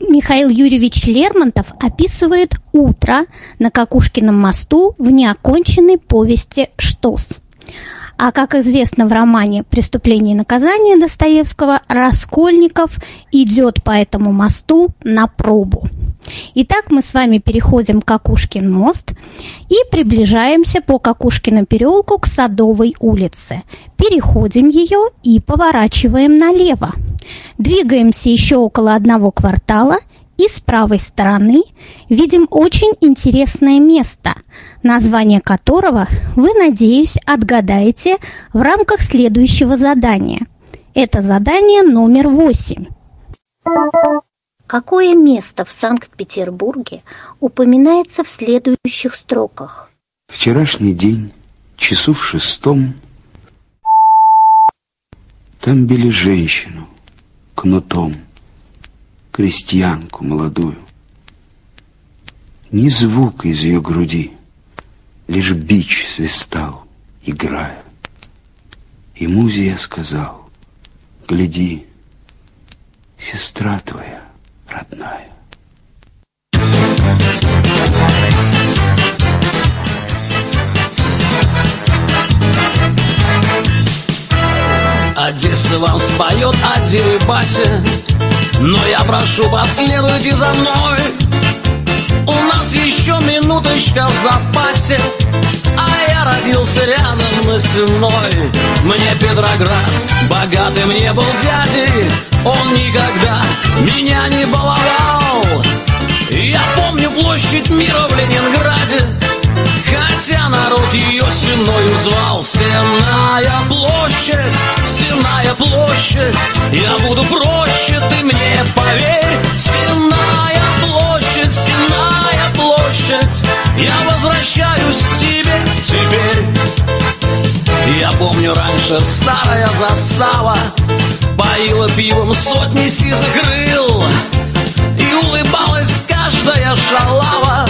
Михаил Юрьевич Лермонтов описывает утро на Какушкином мосту в неоконченной повести «Штос». А как известно в романе «Преступление и наказание» Достоевского, Раскольников идет по этому мосту на пробу. Итак, мы с вами переходим к Какушкин мост и приближаемся по Какушкину переулку к Садовой улице. Переходим ее и поворачиваем налево. Двигаемся еще около одного квартала и с правой стороны видим очень интересное место, название которого вы, надеюсь, отгадаете в рамках следующего задания. Это задание номер восемь. Какое место в Санкт-Петербурге упоминается в следующих строках? Вчерашний день, часу в шестом, там били женщину кнутом, крестьянку молодую. Ни звука из ее груди, лишь бич свистал, играя. И музе сказал, гляди, сестра твоя родная. Одесса вам споет о Дерибасе Но я прошу, последуйте за мной У нас еще минуточка в запасе А я родился рядом на Сенной Мне Петроград богатым не был дядей Он никогда меня не баловал. Я помню площадь мира в Ленинграде Хотя народ ее сеною звал. Сенная площадь, Сенная площадь Я буду проще, ты мне поверь. Сенная площадь, Сенная площадь Я возвращаюсь к тебе теперь. Я помню раньше старая застава Поила пивом сотни сизых крыл И улыбалась каждая шалава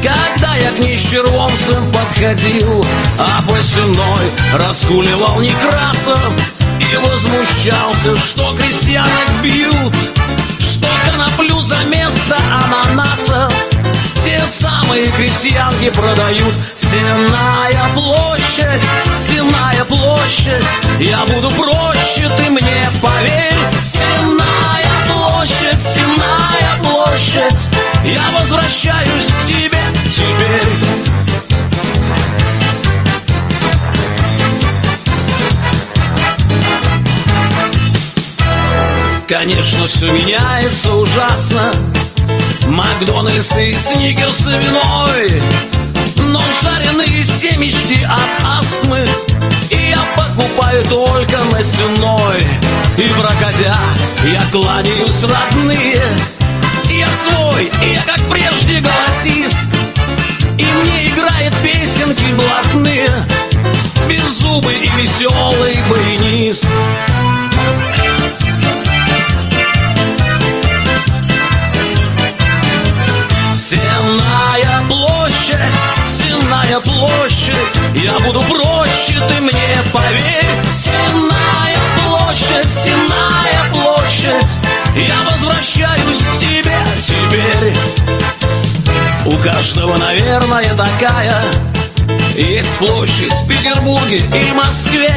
когда я к червонцем подходил. А посеной раскуливал Некрасов И возмущался, что крестьянок бьют Что коноплю за место ананасов самые крестьянки продают. Сенная площадь, сенная площадь Я буду проще, ты мне поверь. Сенная площадь, сенная площадь Я возвращаюсь к тебе теперь. Конечно, все меняется ужасно Макдональдс и сникерс виной. Но жареные семечки от астмы. И я покупаю только на сеной И проходя, я кланяюсь родные. Я свой, и я как прежде голосист. И мне играет песенки блатные. Беззубый и веселый баянист. Сенная Сенная площадь Я буду проще, ты мне поверь. Сенная площадь, Сенная площадь Я возвращаюсь к тебе теперь. У каждого, наверное, такая Есть площадь в Петербурге и Москве.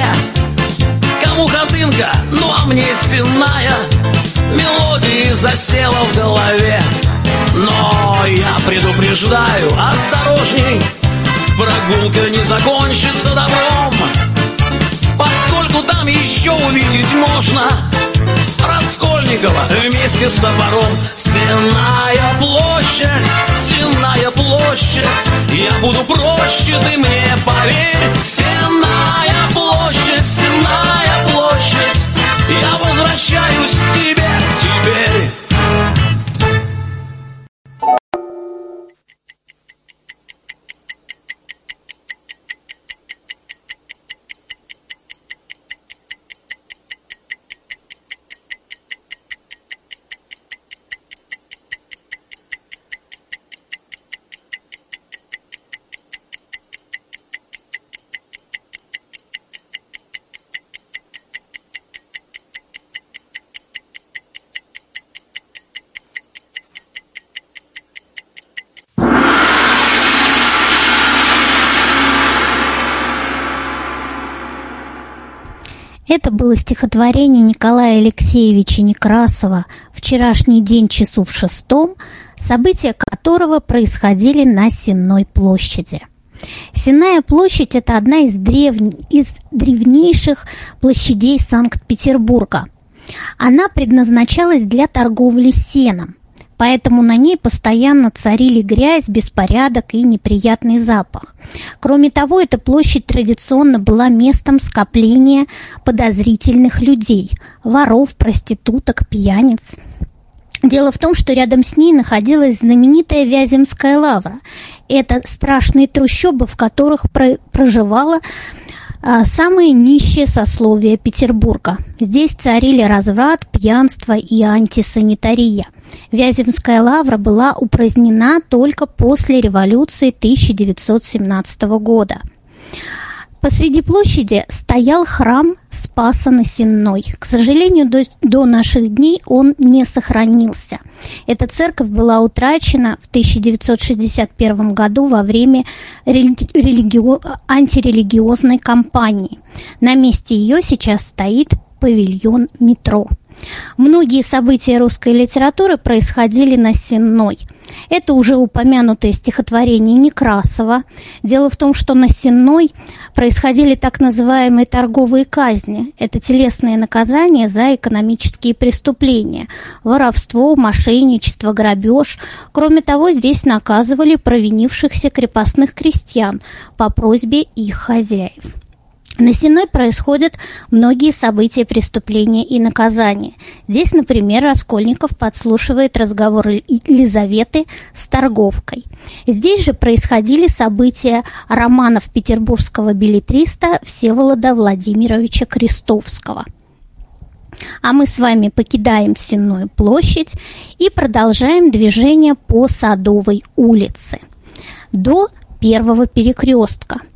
Кому ходынка, ну а мне сенная Мелодии засела в голове. Но я предупреждаю, осторожней Прогулка не закончится добром Поскольку там еще увидеть можно Раскольникова вместе с топором. Сенная площадь, Сенная площадь. Я буду проще, ты мне поверь. Сенная площадь, Сенная площадь. Я возвращаюсь к тебе теперь Это было стихотворение Николая Алексеевича Некрасова «Вчерашний день часу в шестом», события которого происходили на Сенной площади. Сенная площадь – это одна из, древ... из древнейших площадей Санкт-Петербурга. Она предназначалась для торговли сеном, поэтому на ней постоянно царили грязь, беспорядок и неприятный запах. Кроме того, эта площадь традиционно была местом скопления подозрительных людей – воров, проституток, пьяниц. Дело в том, что рядом с ней находилась знаменитая Вяземская лавра. Это страшные трущобы, в которых про- проживало а, самое нищее сословие Петербурга. Здесь царили разврат, пьянство и антисанитария. Вяземская лавра была упразднена только после революции 1917 года. Посреди площади стоял храм Спаса на Сенной. К сожалению, до, до наших дней он не сохранился. Эта церковь была утрачена в 1961 году во время религио... антирелигиозной кампании. На месте ее сейчас стоит павильон метро. Многие события русской литературы происходили на Сенной. Это уже упомянутое стихотворение Некрасова. Дело в том, что на Сенной происходили так называемые торговые казни. Это телесные наказания за экономические преступления. Воровство, мошенничество, грабеж. Кроме того, здесь наказывали провинившихся крепостных крестьян по просьбе их хозяев. На Сеной происходят многие события преступления и наказания. Здесь, например, Раскольников подслушивает разговор Елизаветы с торговкой. Здесь же происходили события романов петербургского билетриста Всеволода Владимировича Крестовского. А мы с вами покидаем Сенную площадь и продолжаем движение по Садовой улице до первого перекрестка –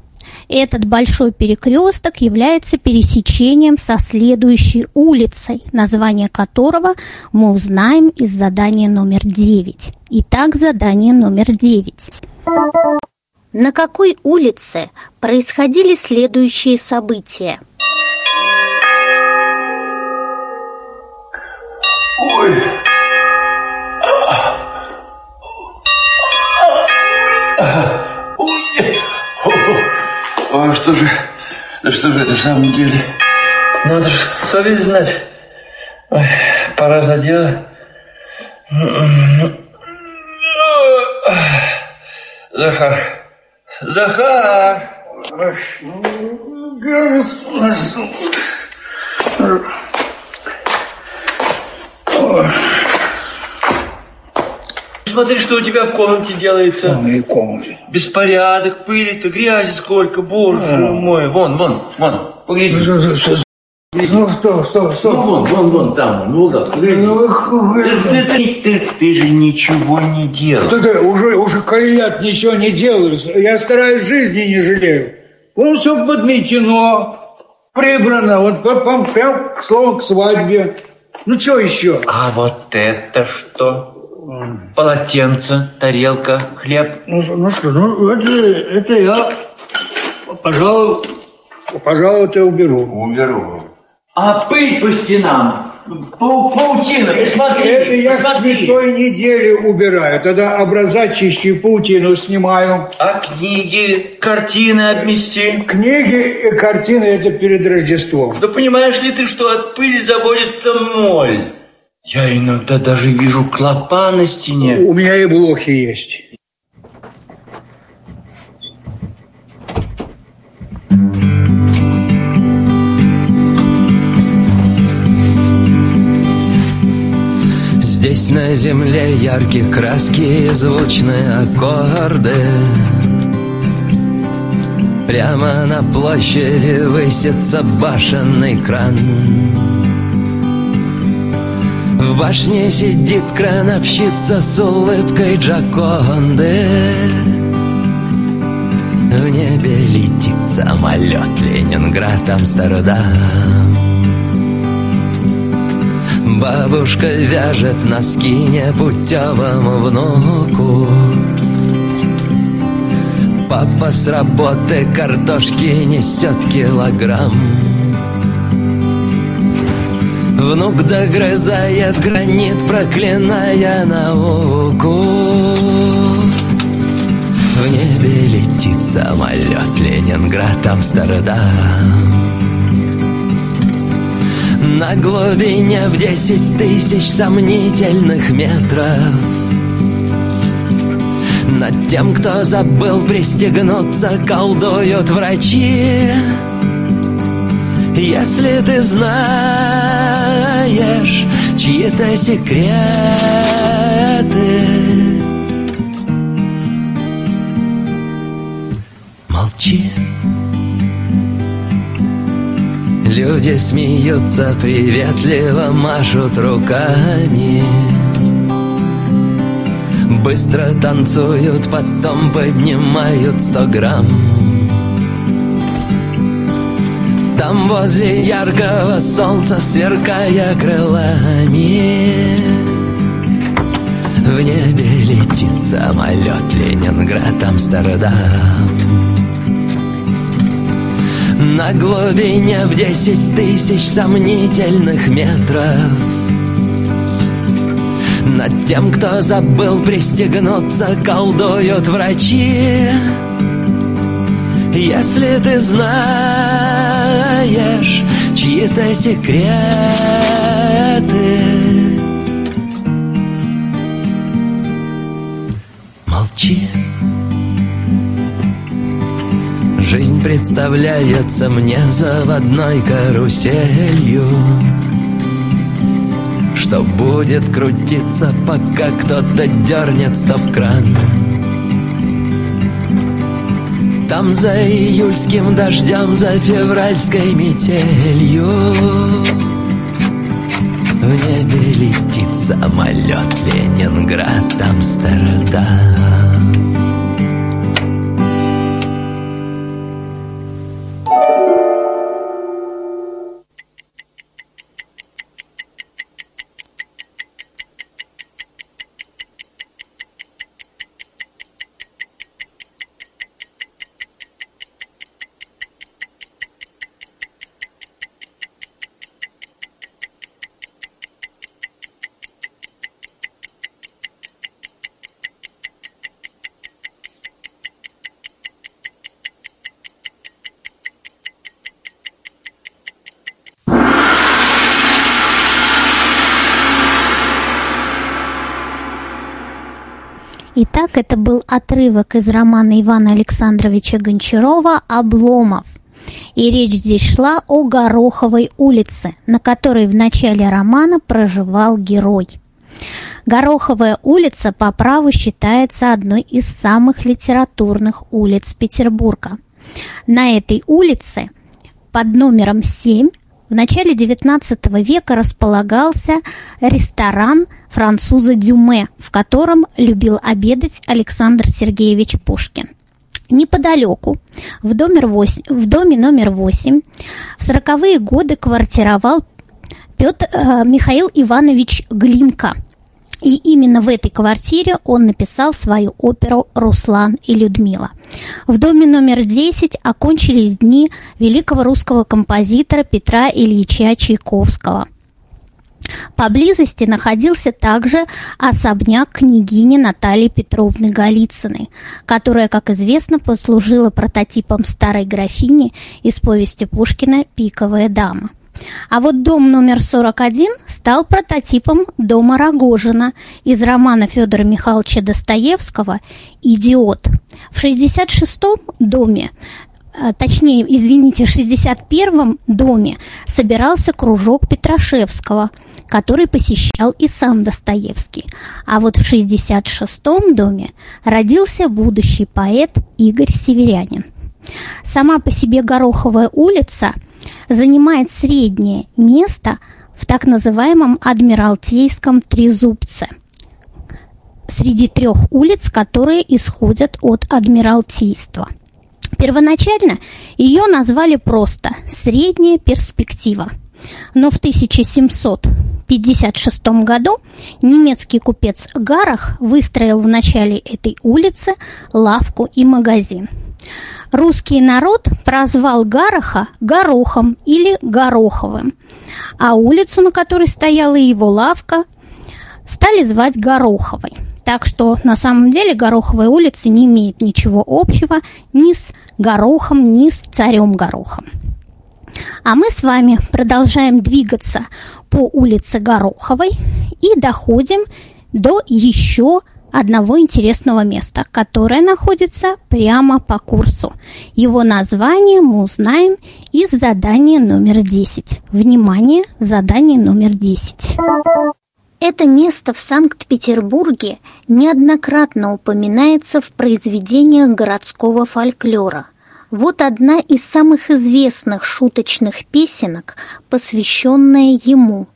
этот большой перекресток является пересечением со следующей улицей, название которого мы узнаем из задания номер 9. Итак, задание номер 9. На какой улице происходили следующие события? Ой. А что же, что же это в самом деле? Надо же совесть знать. Ой, пора за дело. Захар, Захар! Ой смотри, что у тебя в комнате делается. В моей комнате. Беспорядок, пыли-то, грязи сколько, боже а. мой. Вон, вон, вон, погляди. Ну что, ну что, что, что? Ну, вон, вон, вон, там, ну да, погляди. Ну, ты, ты, ты, ты же ничего не делал. Ты, ты, уже, уже колят ничего не делаю. Я стараюсь жизни не жалею. Вон все подметено, прибрано, вот прям, прям словом к свадьбе. Ну, что еще? А вот это что? Полотенце, тарелка, хлеб. Ну, ну что, ну это, это я, пожалуй, пожалуй, это уберу. Уберу. А пыль по стенам, Пау паутина, посмотри, Это я посмотри. с той недели убираю, тогда образа чищу, паутину снимаю. А книги, картины обмести? Книги и картины это перед Рождеством. Да понимаешь ли ты, что от пыли заводится моль? Я иногда даже вижу клопа на стене. У меня и блохи есть. Здесь на земле яркие краски и звучные аккорды Прямо на площади высится башенный кран в башне сидит крановщица с улыбкой Джаконды В небе летит самолет Ленинград, Амстердам. Бабушка вяжет носки непутевому внуку. Папа с работы картошки несет килограмм Внук догрызает гранит, проклиная науку В небе летит самолет Ленинград, Амстердам. На глубине в десять тысяч сомнительных метров. Над тем, кто забыл пристегнуться, колдуют врачи. Если ты знаешь знаешь чьи-то секреты. Молчи. Люди смеются, приветливо машут руками. Быстро танцуют, потом поднимают сто грамм Там возле яркого солнца, сверкая крылами. В небе летит самолет Ленинград, Амстердам. На глубине в десять тысяч сомнительных метров. Над тем, кто забыл пристегнуться, колдуют врачи. Если ты знаешь чьи-то секреты, молчи. Жизнь представляется мне заводной каруселью. Что будет крутиться, пока кто-то дернет стоп-кран Там за июльским дождем, за февральской метелью В небе летит самолет Ленинград, Амстердам Итак, это был отрывок из романа Ивана Александровича Гончарова «Обломов». И речь здесь шла о Гороховой улице, на которой в начале романа проживал герой. Гороховая улица по праву считается одной из самых литературных улиц Петербурга. На этой улице под номером 7 в начале XIX века располагался ресторан француза Дюме, в котором любил обедать Александр Сергеевич Пушкин. Неподалеку, в доме, 8, в доме номер 8, в 40-е годы квартировал Петр э, Михаил Иванович Глинка. И именно в этой квартире он написал свою оперу «Руслан и Людмила». В доме номер 10 окончились дни великого русского композитора Петра Ильича Чайковского. Поблизости находился также особняк княгини Натальи Петровны Голицыной, которая, как известно, послужила прототипом старой графини из повести Пушкина «Пиковая дама». А вот дом номер 41 стал прототипом дома Рогожина из романа Федора Михайловича Достоевского «Идиот». В 66-м доме э, точнее, извините, в 61-м доме собирался кружок Петрашевского, который посещал и сам Достоевский. А вот в 66-м доме родился будущий поэт Игорь Северянин. Сама по себе Гороховая улица – занимает среднее место в так называемом Адмиралтейском трезубце. Среди трех улиц, которые исходят от Адмиралтейства. Первоначально ее назвали просто «Средняя перспектива», но в 1756 году немецкий купец Гарах выстроил в начале этой улицы лавку и магазин – Русский народ прозвал Гараха Горохом или Гороховым, а улицу, на которой стояла его лавка, стали звать Гороховой. Так что на самом деле Гороховая улица не имеет ничего общего ни с Горохом, ни с царем Горохом. А мы с вами продолжаем двигаться по улице Гороховой и доходим до еще интересного места, которое находится прямо по курсу. Его название мы узнаем из задания номер 10. Внимание, задание номер 10. Это место в Санкт-Петербурге неоднократно упоминается в произведениях городского фольклора. Вот одна из самых известных шуточных песенок, посвященная ему –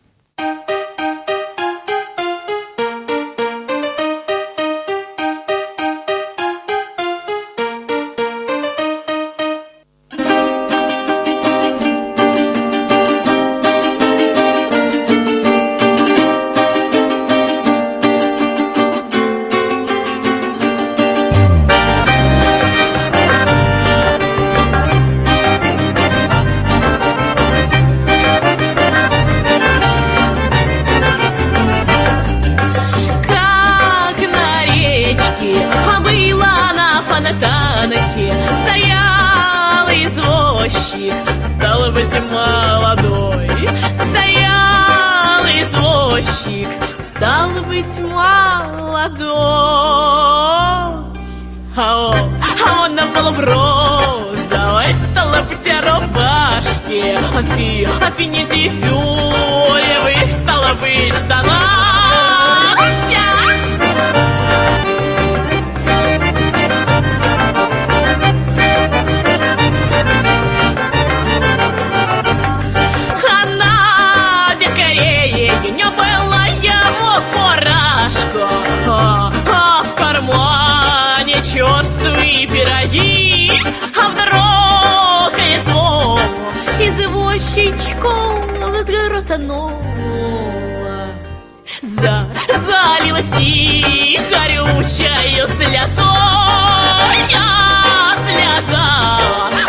А он, а он был в розовой, стало быть рубашке. Афи, афи, не тифюлевых, стало быть штанах. Разгоростанулась, за, залилась и горючая слезой, а слеза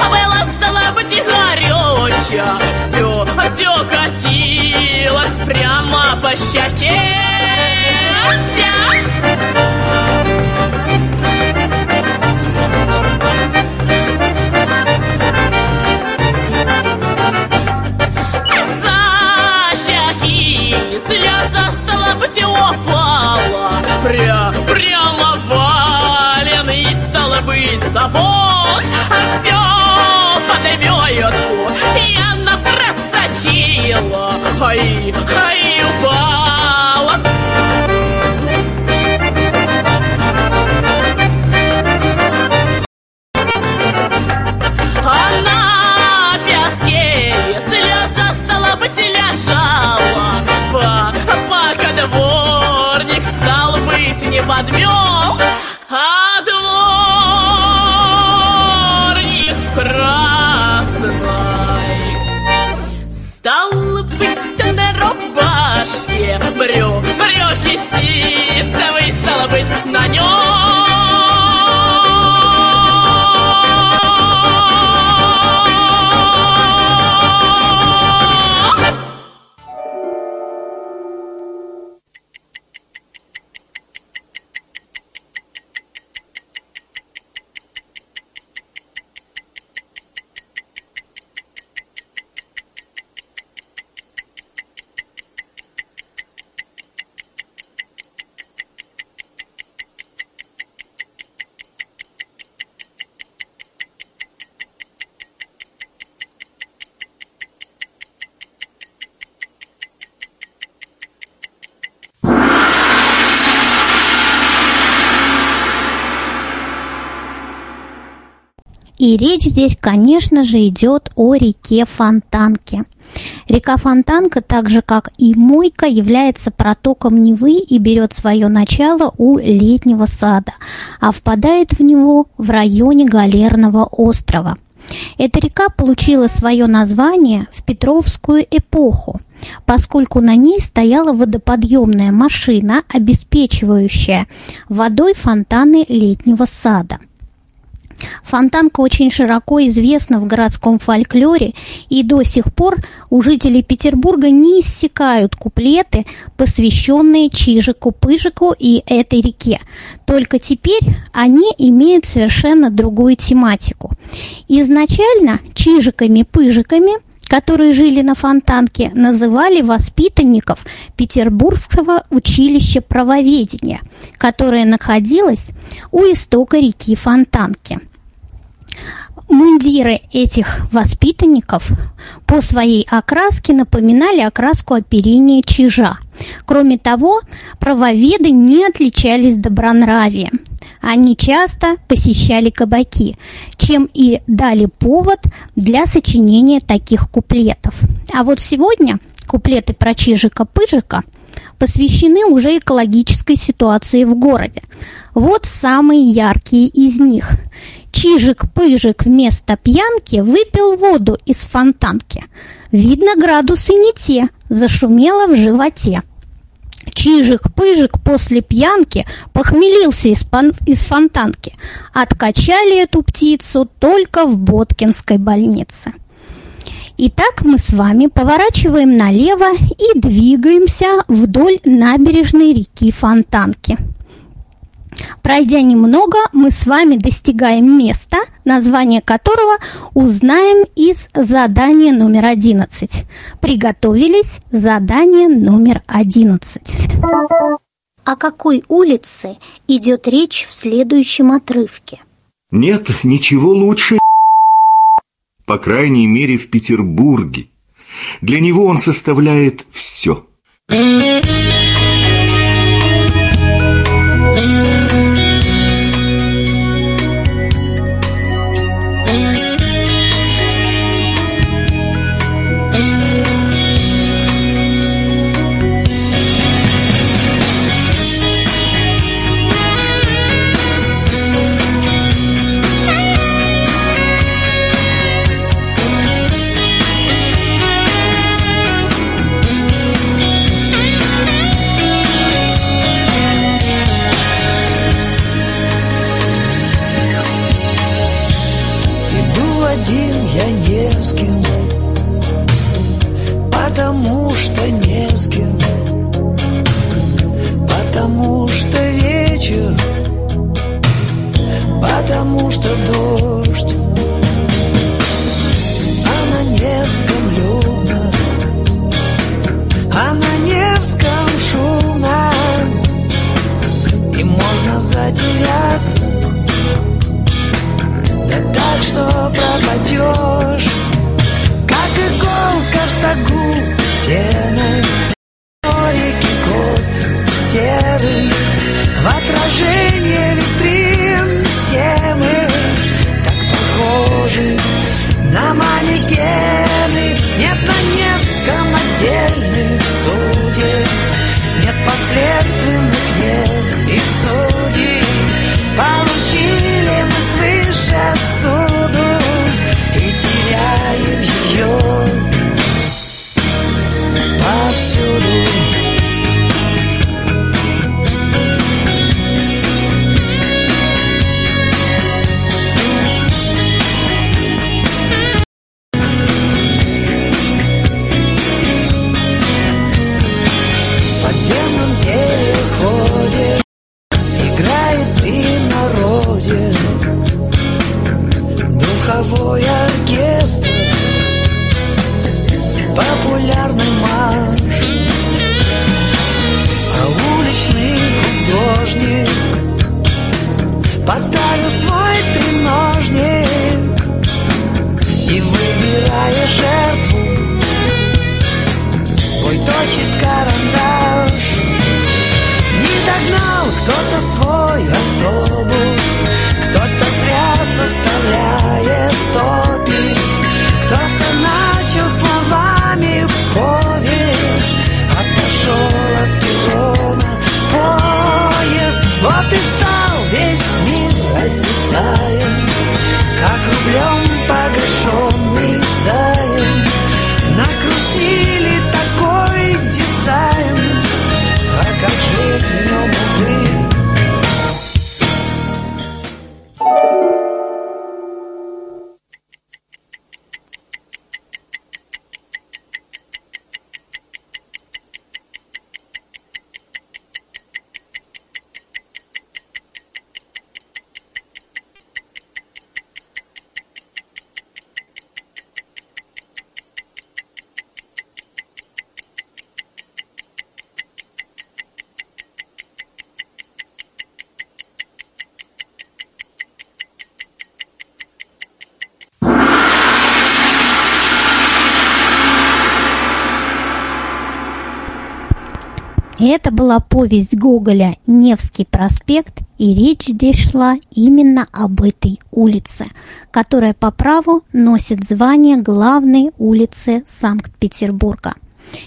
была стала быть и горючая, все, все катилось прямо по щеке. Стала упала, пря, прямо и стало быть забор, а все подмётку, и она просочила, ай, ай, упала. И речь здесь, конечно же, идет о реке Фонтанке. Река Фонтанка, так же как и Мойка, является протоком Невы и берет свое начало у летнего сада, а впадает в него в районе Галерного острова. Эта река получила свое название в Петровскую эпоху, поскольку на ней стояла водоподъемная машина, обеспечивающая водой фонтаны летнего сада. Фонтанка очень широко известна в городском фольклоре, и до сих пор у жителей Петербурга не иссякают куплеты, посвященные Чижику-Пыжику и этой реке. Только теперь они имеют совершенно другую тематику. Изначально Чижиками-Пыжиками которые жили на Фонтанке, называли воспитанников Петербургского училища правоведения, которое находилось у истока реки Фонтанки. Мундиры этих воспитанников по своей окраске напоминали окраску оперения чижа. Кроме того, правоведы не отличались добронравием. Они часто посещали кабаки, чем и дали повод для сочинения таких куплетов. А вот сегодня куплеты про Чижика-Пыжика посвящены уже экологической ситуации в городе. Вот самые яркие из них. Чижик-пыжик вместо пьянки выпил воду из фонтанки. Видно, градусы не те, зашумело в животе. Чижик-пыжик после пьянки похмелился из, пан- из фонтанки. Откачали эту птицу только в Боткинской больнице. Итак, мы с вами поворачиваем налево и двигаемся вдоль набережной реки Фонтанки. Пройдя немного, мы с вами достигаем места, название которого узнаем из задания номер 11. Приготовились? Задание номер 11. О какой улице идет речь в следующем отрывке? Нет ничего лучше, по крайней мере, в Петербурге. Для него он составляет все. Это была повесть Гоголя «Невский проспект», и речь здесь шла именно об этой улице, которая по праву носит звание главной улицы Санкт-Петербурга.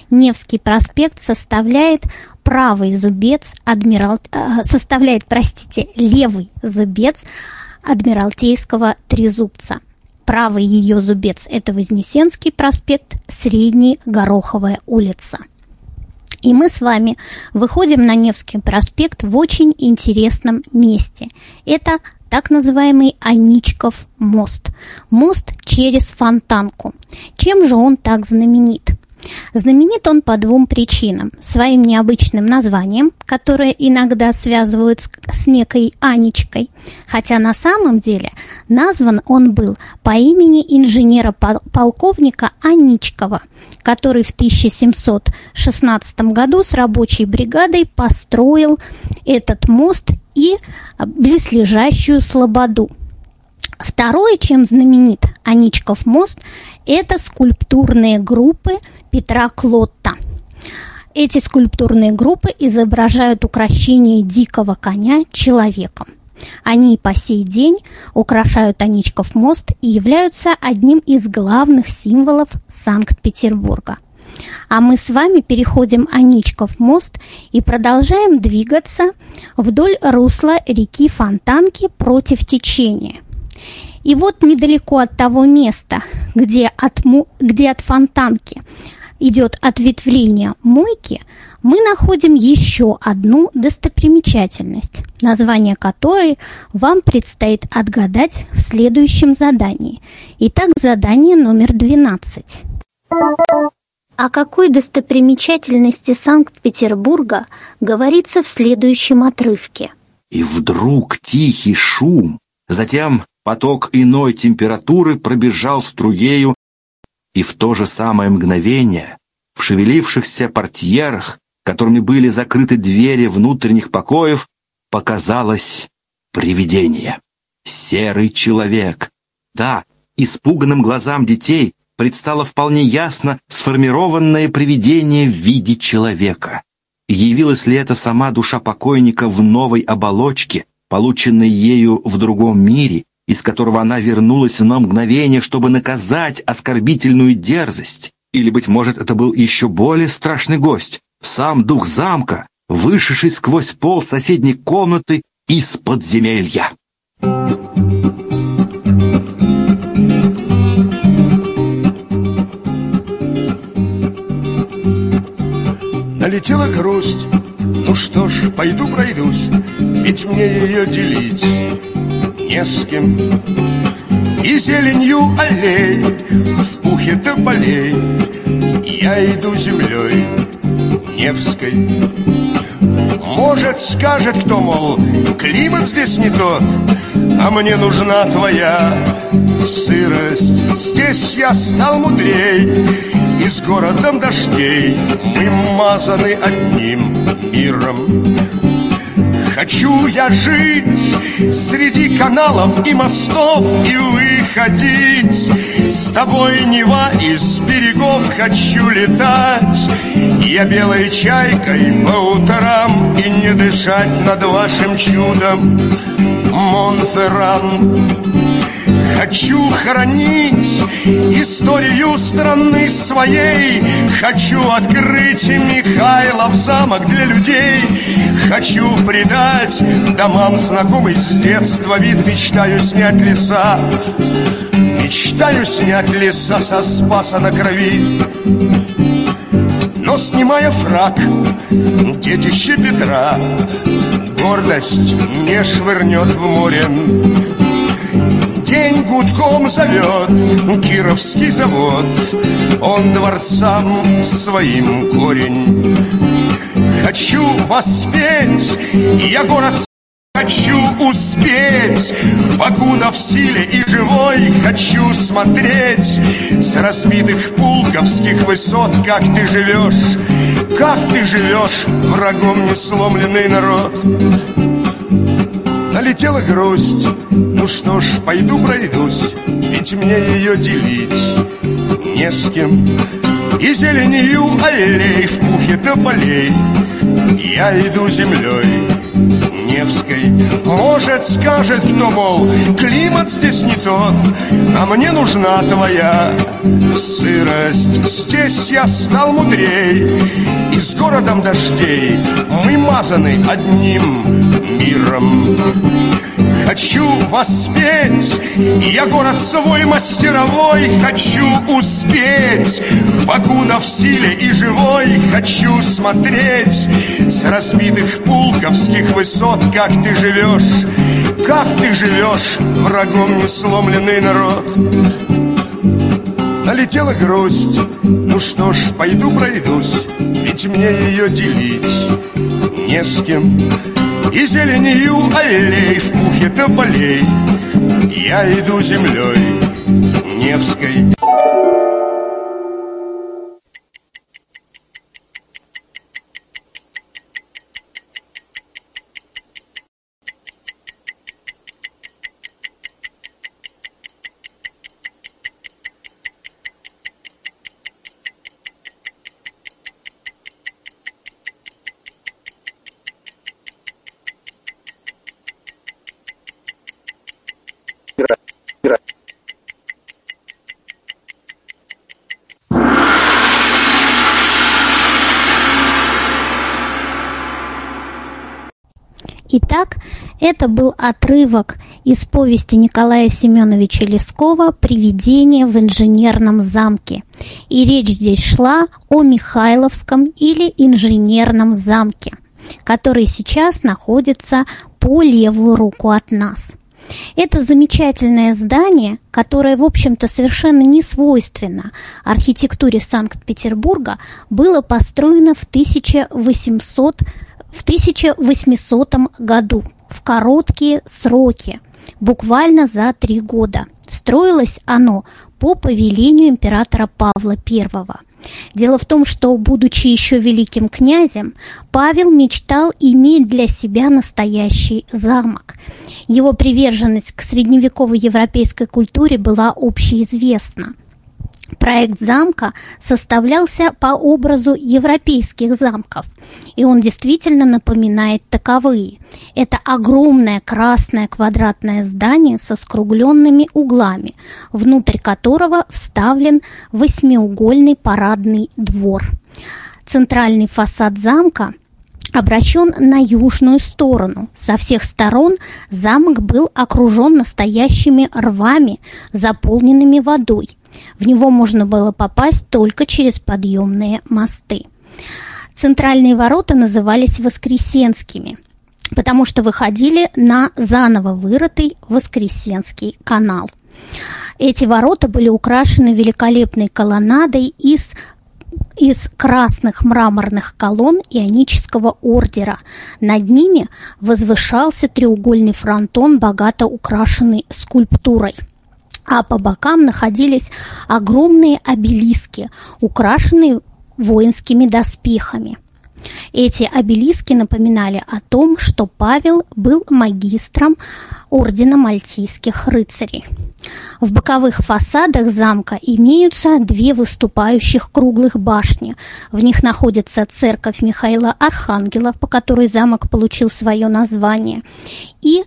Невский проспект составляет правый зубец адмирал... э, составляет, простите, левый зубец Адмиралтейского трезубца. Правый ее зубец – это Вознесенский проспект, средний – Гороховая улица. И мы с вами выходим на Невский проспект в очень интересном месте. Это так называемый Аничков мост. Мост через Фонтанку. Чем же он так знаменит? Знаменит он по двум причинам. Своим необычным названием, которое иногда связывают с, с некой Анечкой, хотя на самом деле назван он был по имени инженера-полковника Аничкова, который в 1716 году с рабочей бригадой построил этот мост и близлежащую Слободу. Второе, чем знаменит Аничков мост, это скульптурные группы Петра Клотта. Эти скульптурные группы изображают украшение дикого коня человеком. Они и по сей день украшают Аничков мост и являются одним из главных символов Санкт-Петербурга. А мы с вами переходим Аничков мост и продолжаем двигаться вдоль русла реки Фонтанки против течения. И вот недалеко от того места, где от, где от Фонтанки идет ответвление мойки, мы находим еще одну достопримечательность, название которой вам предстоит отгадать в следующем задании. Итак, задание номер 12. О какой достопримечательности Санкт-Петербурга говорится в следующем отрывке? И вдруг тихий шум, затем поток иной температуры пробежал струею и в то же самое мгновение в шевелившихся портьерах, которыми были закрыты двери внутренних покоев, показалось привидение. Серый человек. Да, испуганным глазам детей предстало вполне ясно сформированное привидение в виде человека. Явилась ли это сама душа покойника в новой оболочке, полученной ею в другом мире, из которого она вернулась на мгновение, чтобы наказать оскорбительную дерзость. Или, быть может, это был еще более страшный гость, сам дух замка, вышедший сквозь пол соседней комнаты из подземелья. Налетела грусть, ну что ж, пойду пройдусь, ведь мне ее делить не с кем. И зеленью аллей в пухе тополей Я иду землей Невской Может, скажет кто, мол, климат здесь не тот А мне нужна твоя сырость. Здесь я стал мудрей И с городом дождей Мы мазаны одним миром. Хочу я жить среди каналов и мостов И выходить с тобой Нева из берегов Хочу летать. Я белой чайкой по утрам И не дышать над вашим чудом Монферран Хочу хранить историю страны своей. Хочу открыть Михайлов замок для людей. Хочу придать домам знакомый с детства вид. Мечтаю снять леса. Мечтаю снять леса со спаса на крови. Но снимая фраг, детище Петра Гордость не швырнет в море гудком зовет Кировский завод. Он дворцам своим корень. Хочу воспеть Я город Хочу успеть, покуда в силе и живой Хочу смотреть. С разбитых пулковских высот Как ты живешь, как ты живешь, врагом не сломленный народ Налетела грусть, ну что ж, пойду пройдусь Ведь мне ее делить не с кем. И зеленью аллей в пухе тополей Я иду землей Невской Может, скажет кто, мол, климат здесь не тот А мне нужна твоя сырость. Здесь я стал мудрей И с городом дождей Мы мазаны одним миром Хочу воспеть, я город свой мастеровой Хочу успеть, покуда в силе и живой Хочу смотреть. С разбитых пулковских высот Как ты живешь, как ты живешь, врагом не сломленный народ. Налетела грусть Ну что ж, пойду пройдусь Ведь мне ее делить не с кем И зеленью аллей в пухе тополей. Я иду землей Невской Итак, это был отрывок из повести Николая Семеновича Лескова «Привидение в инженерном замке». И речь здесь шла о Михайловском или инженерном замке, который сейчас находится по левую руку от нас. Это замечательное здание, которое, в общем-то, совершенно не свойственно архитектуре Санкт-Петербурга, было построено в 1800 в 1800 году в короткие сроки, буквально за три года. Строилось оно по повелению императора Павла I. Дело в том, что, будучи еще великим князем, Павел мечтал иметь для себя настоящий замок. Его приверженность к средневековой европейской культуре была общеизвестна. Проект замка составлялся по образу европейских замков, и он действительно напоминает таковые. Это огромное красное квадратное здание со скругленными углами, внутрь которого вставлен восьмиугольный парадный двор. Центральный фасад замка обращен на южную сторону. Со всех сторон замок был окружен настоящими рвами, заполненными водой – в него можно было попасть только через подъемные мосты. Центральные ворота назывались Воскресенскими, потому что выходили на заново вырытый Воскресенский канал. Эти ворота были украшены великолепной колоннадой из из красных мраморных колонн ионического ордера. Над ними возвышался треугольный фронтон, богато украшенный скульптурой – а по бокам находились огромные обелиски, украшенные воинскими доспехами. Эти обелиски напоминали о том, что Павел был магистром Ордена Мальтийских рыцарей. В боковых фасадах замка имеются две выступающих круглых башни. В них находится церковь Михаила Архангела, по которой замок получил свое название, и,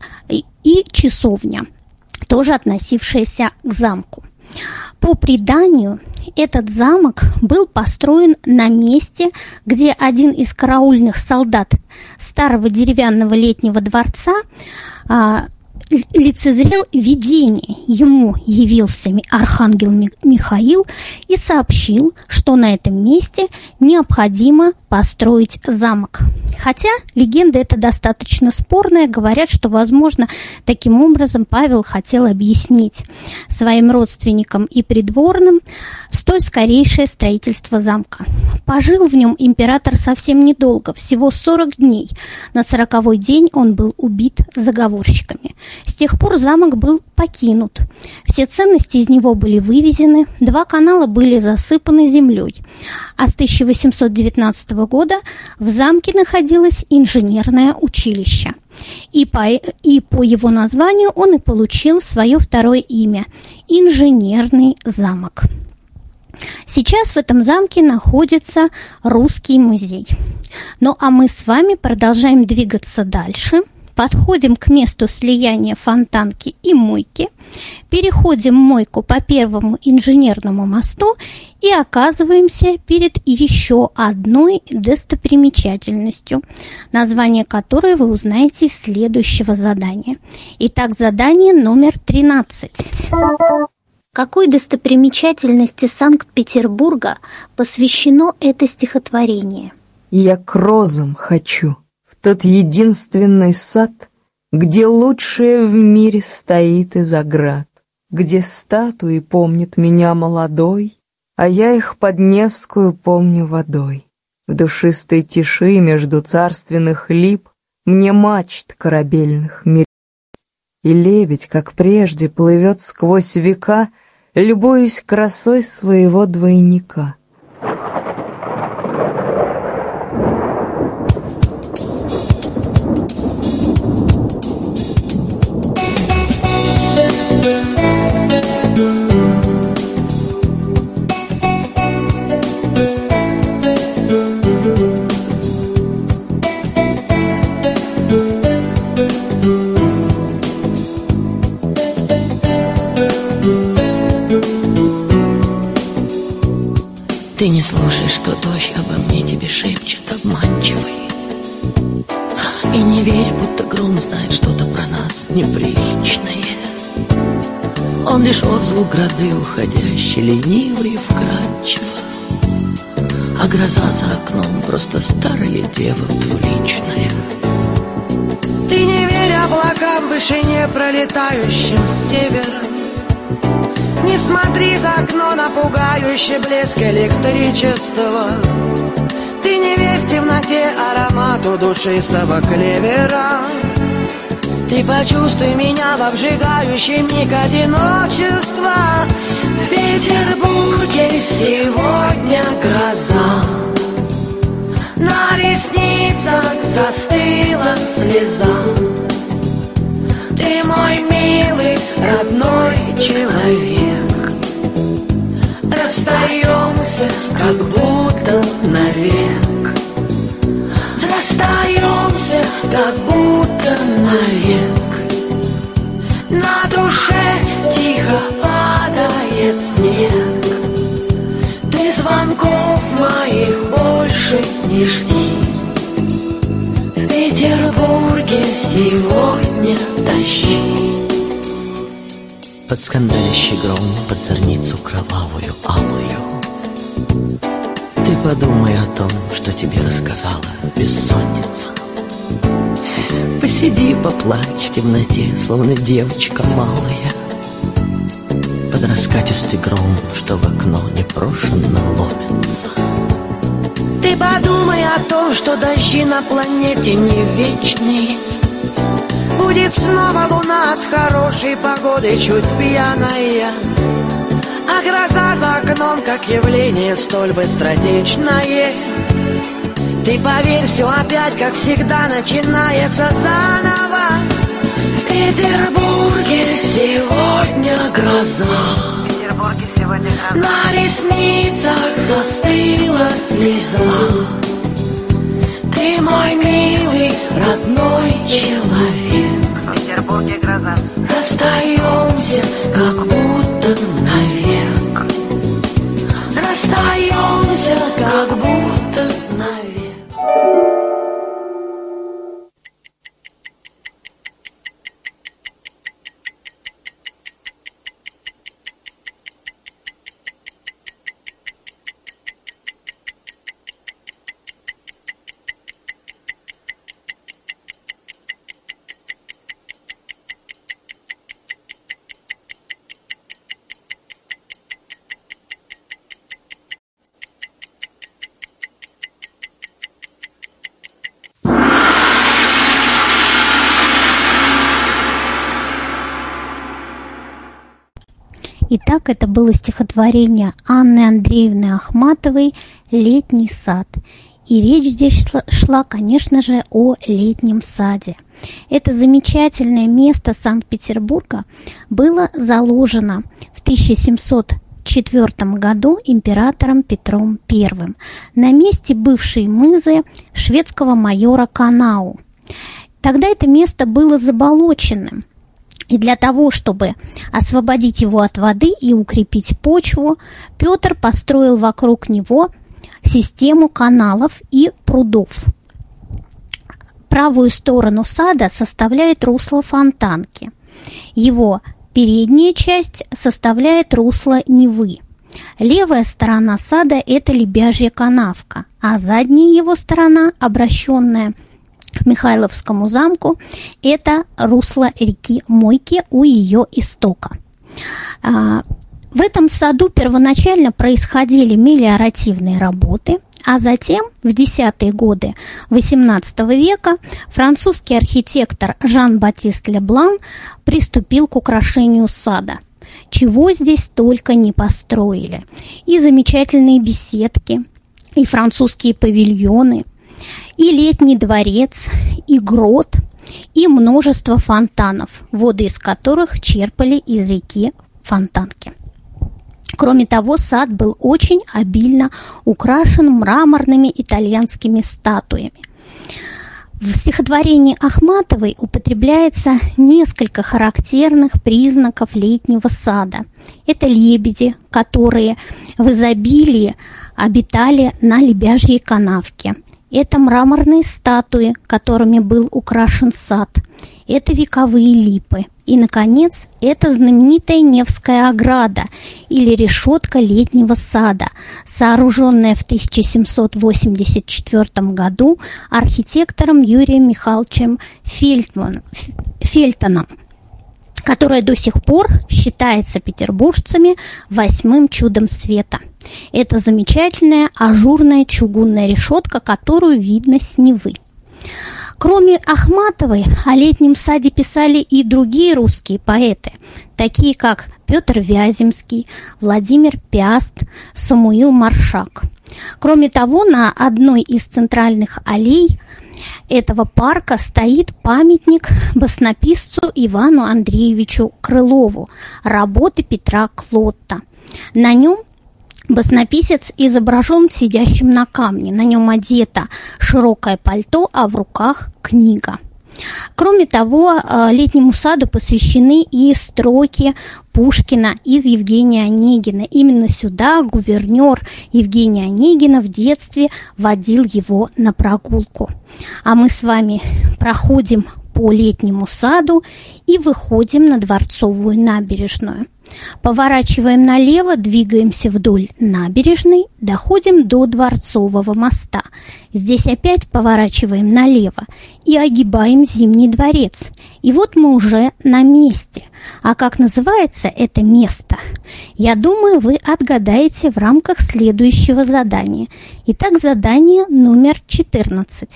и часовня – тоже относившаяся к замку. По преданию, этот замок был построен на месте, где один из караульных солдат старого деревянного летнего дворца а, лицезрел видение. Ему явился архангел Михаил и сообщил, что на этом месте необходимо построить замок. Хотя легенда эта достаточно спорная, говорят, что, возможно, таким образом Павел хотел объяснить своим родственникам и придворным столь скорейшее строительство замка. Пожил в нем император совсем недолго, всего 40 дней. На сороковой день он был убит заговорщиками. С тех пор замок был покинут. Все ценности из него были вывезены, два канала были засыпаны землей. А с 1819 года в замке находилось инженерное училище. И по, и по его названию он и получил свое второе имя – Инженерный замок. Сейчас в этом замке находится русский музей. Ну а мы с вами продолжаем двигаться дальше – подходим к месту слияния фонтанки и мойки, переходим мойку по первому инженерному мосту и оказываемся перед еще одной достопримечательностью, название которой вы узнаете из следующего задания. Итак, задание номер 13. Какой достопримечательности Санкт-Петербурга посвящено это стихотворение? Я к розам хочу, тот единственный сад, Где лучшее в мире стоит из оград, Где статуи помнят меня молодой, А я их под Невскую помню водой. В душистой тиши между царственных лип Мне мачт корабельных мир. И лебедь, как прежде, плывет сквозь века, Любуясь красой своего двойника. Слушай, что дождь обо мне тебе шепчет обманчивый. И не верь, будто гром знает что-то про нас неприличное. Он лишь отзвук грозы уходящий, ленивый и вкрадчиво. А гроза за окном просто старая дева двуличная. Ты не верь облакам в вышине, пролетающим с севера не смотри за окно на пугающий блеск электричества. Ты не верь в темноте аромату душистого клевера. Ты почувствуй меня в обжигающий миг одиночества. В Петербурге сегодня гроза. На ресницах застыла слеза. Ты мой милый родной человек Расстаемся, как будто навек. Расстаемся, как будто навек. На душе тихо падает снег. Ты звонков моих больше не жди. В Петербурге сегодня дожди под скандалящий гром, под зорницу кровавую, алую. Ты подумай о том, что тебе рассказала бессонница. Посиди, поплачь в темноте, словно девочка малая. Под раскатистый гром, что в окно непрошенно ломится. Ты подумай о том, что дожди на планете не вечные Будет снова луна от хорошей погоды чуть пьяная. А гроза за окном, как явление столь быстротечное Ты поверь, все опять, как всегда, начинается заново. В Петербурге сегодня гроза. Петербурге сегодня гроза. На ресницах застыла слеза. Ты мой милый родной человек Петербурге гроза. Расстаемся, как будто навек. Расстаемся, как будто навек Итак, это было стихотворение Анны Андреевны Ахматовой «Летний сад». И речь здесь шла, шла, конечно же, о летнем саде. Это замечательное место Санкт-Петербурга было заложено в 1704 году императором Петром I на месте бывшей мызы шведского майора Канау. Тогда это место было заболоченным – и для того, чтобы освободить его от воды и укрепить почву, Петр построил вокруг него систему каналов и прудов. Правую сторону сада составляет русло фонтанки. Его передняя часть составляет русло Невы. Левая сторона сада – это Лебяжья канавка, а задняя его сторона, обращенная – к Михайловскому замку, это русло реки Мойки у ее истока. А, В этом саду первоначально происходили мелиоративные работы, а затем, в десятые годы XVIII века, французский архитектор Жан-Батист Леблан приступил к украшению сада. Чего здесь только не построили. И замечательные беседки, и французские павильоны, и летний дворец, и грот, и множество фонтанов, воды из которых черпали из реки Фонтанки. Кроме того, сад был очень обильно украшен мраморными итальянскими статуями. В стихотворении Ахматовой употребляется несколько характерных признаков летнего сада. Это лебеди, которые в изобилии обитали на Лебяжьей канавке. Это мраморные статуи, которыми был украшен сад. Это вековые липы. И, наконец, это знаменитая Невская ограда или решетка летнего сада, сооруженная в 1784 году архитектором Юрием Михайловичем Фельтман, Фельтоном которая до сих пор считается петербуржцами восьмым чудом света. Это замечательная ажурная чугунная решетка, которую видно с Невы. Кроме Ахматовой, о летнем саде писали и другие русские поэты, такие как Петр Вяземский, Владимир Пяст, Самуил Маршак. Кроме того, на одной из центральных аллей этого парка стоит памятник баснописцу Ивану Андреевичу Крылову, работы Петра Клотта. На нем Баснописец изображен сидящим на камне. На нем одето широкое пальто, а в руках книга. Кроме того, э, летнему саду посвящены и строки Пушкина из Евгения Онегина. Именно сюда гувернер Евгения Онегина в детстве водил его на прогулку. А мы с вами проходим по летнему саду и выходим на Дворцовую набережную. Поворачиваем налево, двигаемся вдоль набережной, доходим до Дворцового моста. Здесь опять поворачиваем налево и огибаем Зимний дворец. И вот мы уже на месте. А как называется это место? Я думаю, вы отгадаете в рамках следующего задания. Итак, задание номер 14.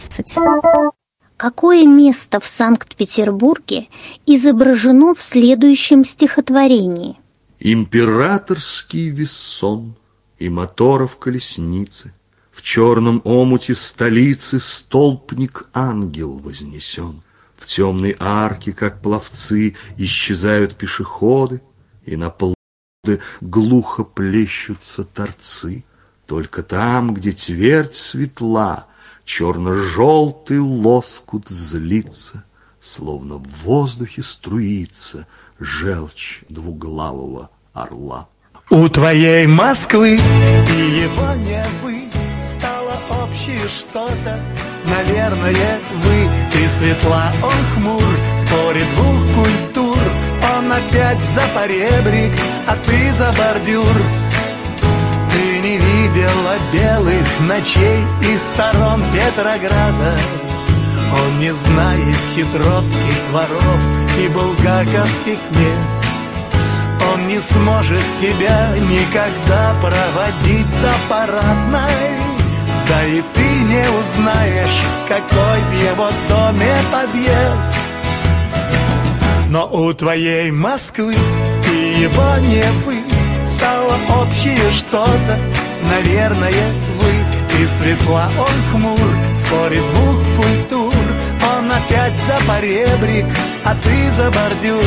Какое место в Санкт-Петербурге изображено в следующем стихотворении? Императорский весон и моторов колесницы, В черном омуте столицы столбник-ангел вознесен. В темной арке, как пловцы, исчезают пешеходы, И на плоды глухо плещутся торцы. Только там, где твердь светла, Черно-желтый лоскут злится, Словно в воздухе струится Желчь двуглавого орла. У твоей Москвы и его Невы Стало общее что-то, наверное, вы Ты светла, он хмур, спорит двух культур Он опять за поребрик, а ты за бордюр не видела белых ночей и сторон Петрограда. Он не знает хитровских дворов и булгаковских мест. Он не сможет тебя никогда проводить до парадной. Да и ты не узнаешь, какой в его доме подъезд. Но у твоей Москвы и его не вы стало общее что-то, наверное, вы и светла, он хмур, спорит двух культур, он опять за поребрик, а ты за бордюр.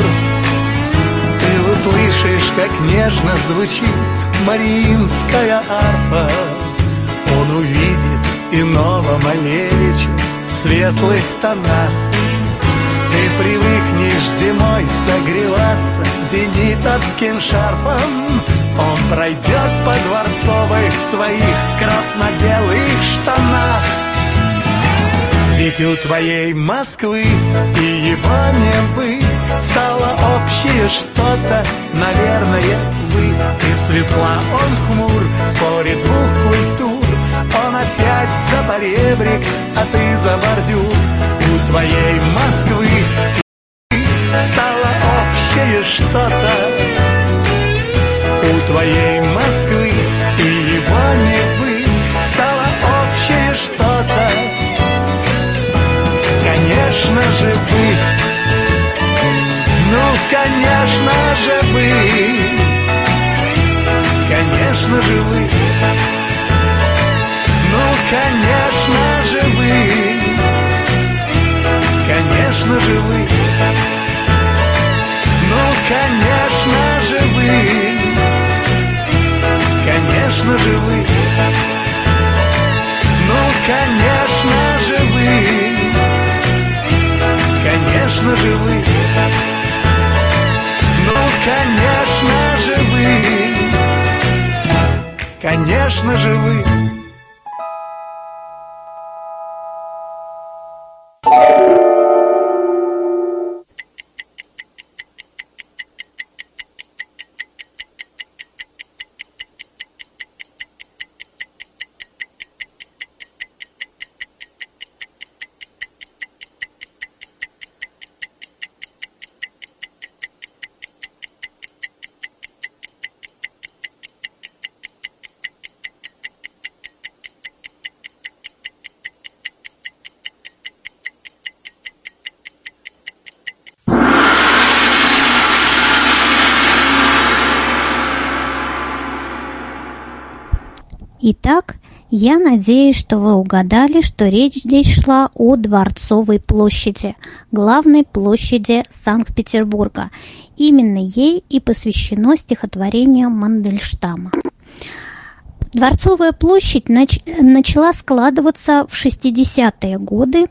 Ты услышишь, как нежно звучит мариинская арфа, он увидит иного Малевича в светлых тонах. Ты привыкнешь зимой согреваться зенитовским шарфом, он пройдет по Дворцовой твоих красно-белых штанах. У твоей Москвы и его вы Стало общее что-то, наверное, вы. И светла он хмур, спорит двух культур Он опять за поребрик, а ты за бордюр. У твоей Москвы стало общее что-то. У твоей Москвы и его Невы же вы Ну, конечно же вы. Конечно же вы. Ну, конечно же вы. Конечно же вы. Ну, конечно же вы. Конечно же вы. Ну, конечно же вы Конечно же вы Ну, конечно же вы Конечно же Итак, я надеюсь, что вы угадали, что речь здесь шла о Дворцовой площади, главной площади Санкт-Петербурга. Именно ей и посвящено стихотворение Мандельштама. Дворцовая площадь нач- начала складываться в 60-е годы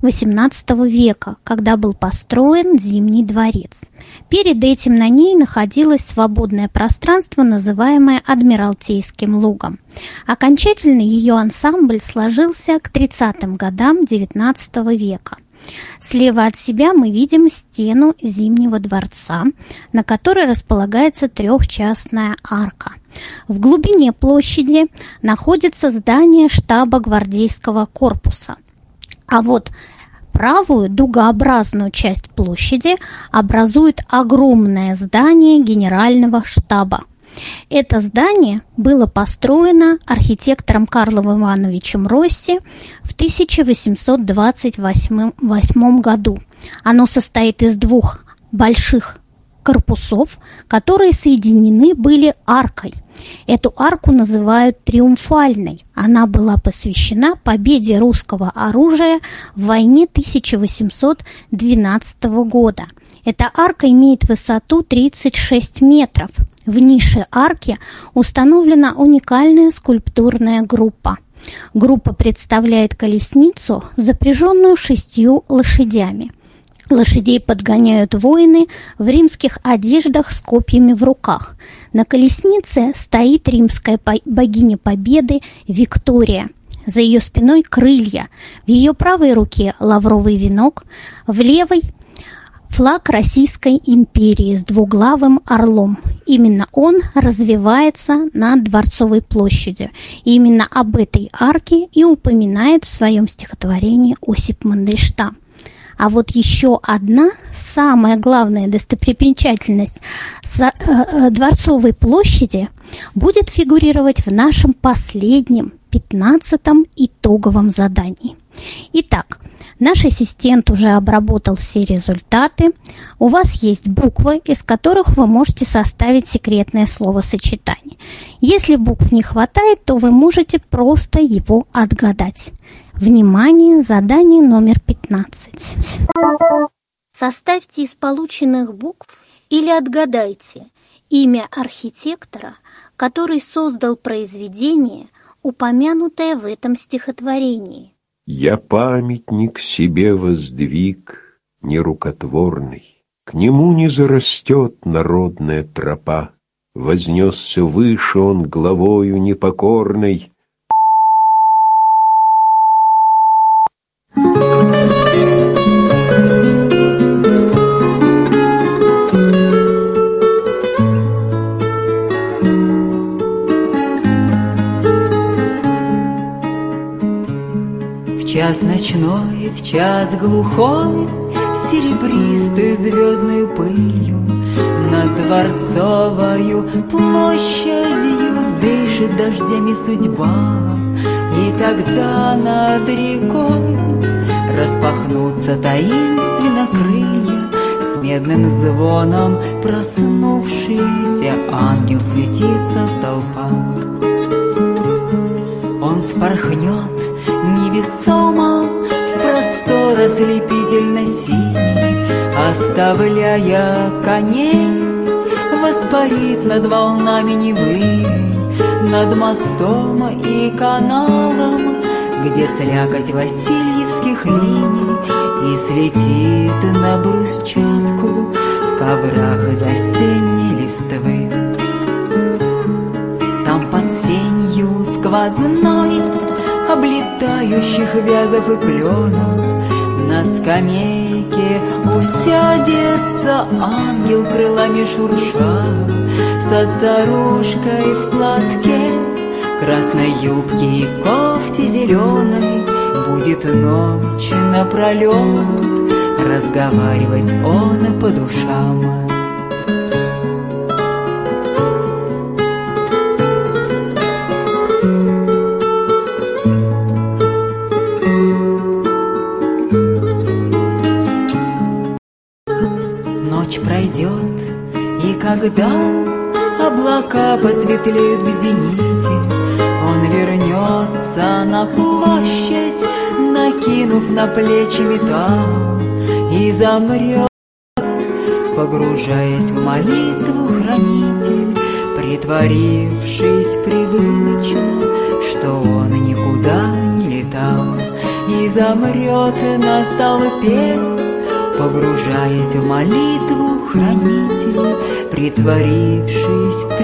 XVIII века, когда был построен Зимний дворец. Перед этим на ней находилось свободное пространство, называемое Адмиралтейским лугом. Окончательно ее ансамбль сложился к 30-м годам XIX века. Слева от себя мы видим стену Зимнего дворца, на которой располагается трехчастная арка. В глубине площади находится здание штаба гвардейского корпуса – а вот правую дугообразную часть площади образует огромное здание генерального штаба. Это здание было построено архитектором Карлом Ивановичем Росси в 1828 году. Оно состоит из двух больших корпусов, которые соединены были аркой. Эту арку называют триумфальной. Она была посвящена победе русского оружия в войне 1812 года. Эта арка имеет высоту 36 метров. В нише арки установлена уникальная скульптурная группа. Группа представляет колесницу, запряженную шестью лошадями. Лошадей подгоняют воины в римских одеждах с копьями в руках. На колеснице стоит римская богиня победы Виктория. За ее спиной крылья. В ее правой руке лавровый венок, в левой флаг Российской империи с двуглавым орлом. Именно он развивается над Дворцовой площадью. И именно об этой арке и упоминает в своем стихотворении Осип Мандельштам. А вот еще одна самая главная достопримечательность э, э, Дворцовой площади будет фигурировать в нашем последнем, пятнадцатом итоговом задании. Итак, Наш ассистент уже обработал все результаты. У вас есть буквы, из которых вы можете составить секретное словосочетание. Если букв не хватает, то вы можете просто его отгадать. Внимание, задание номер 15. Составьте из полученных букв или отгадайте имя архитектора, который создал произведение, упомянутое в этом стихотворении. Я памятник себе воздвиг нерукотворный, К нему не зарастет народная тропа, Вознесся выше он главою непокорной, час ночной, в час глухой, Серебристой звездной пылью Над Дворцовою площадью Дышит дождями судьба И тогда над рекой Распахнутся таинственно крылья С медным звоном проснувшийся Ангел светится столпа. Он спорхнет невесомо В простор ослепительно синий Оставляя коней Воспарит над волнами Невы Над мостом и каналом Где слякоть Васильевских линий И слетит на брусчатку В коврах из осенней листвы. Там под сенью сквозной Облетающих вязов и кленов На скамейке усядется ангел крылами шурша Со старушкой в платке. Красной юбке и кофте зеленой Будет ночь напролет Разговаривать он по душам. Ночь пройдет, и когда облака посветлеют в зените, Он вернется на площадь, накинув на плечи металл, И замрет, погружаясь в молитву хранитель, Притворившись привычно, что он никуда не летал, И замрет на столпе, Погружаясь в молитву хранитель, Притворившись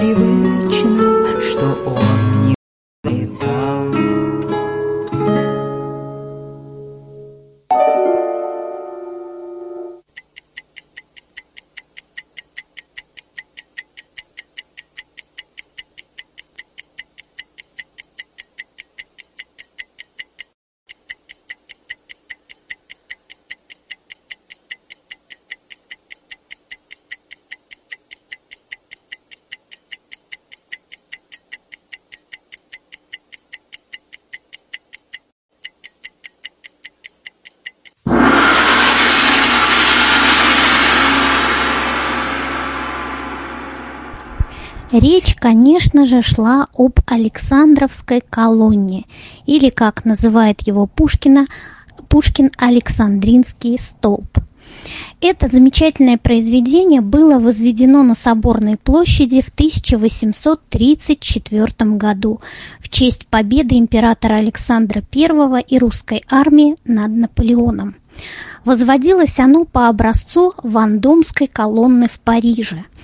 конечно же, шла об Александровской колонне, или, как называет его Пушкина, Пушкин Александринский столб. Это замечательное произведение было возведено на Соборной площади в 1834 году в честь победы императора Александра I и русской армии над Наполеоном. Возводилось оно по образцу Вандомской колонны в Париже –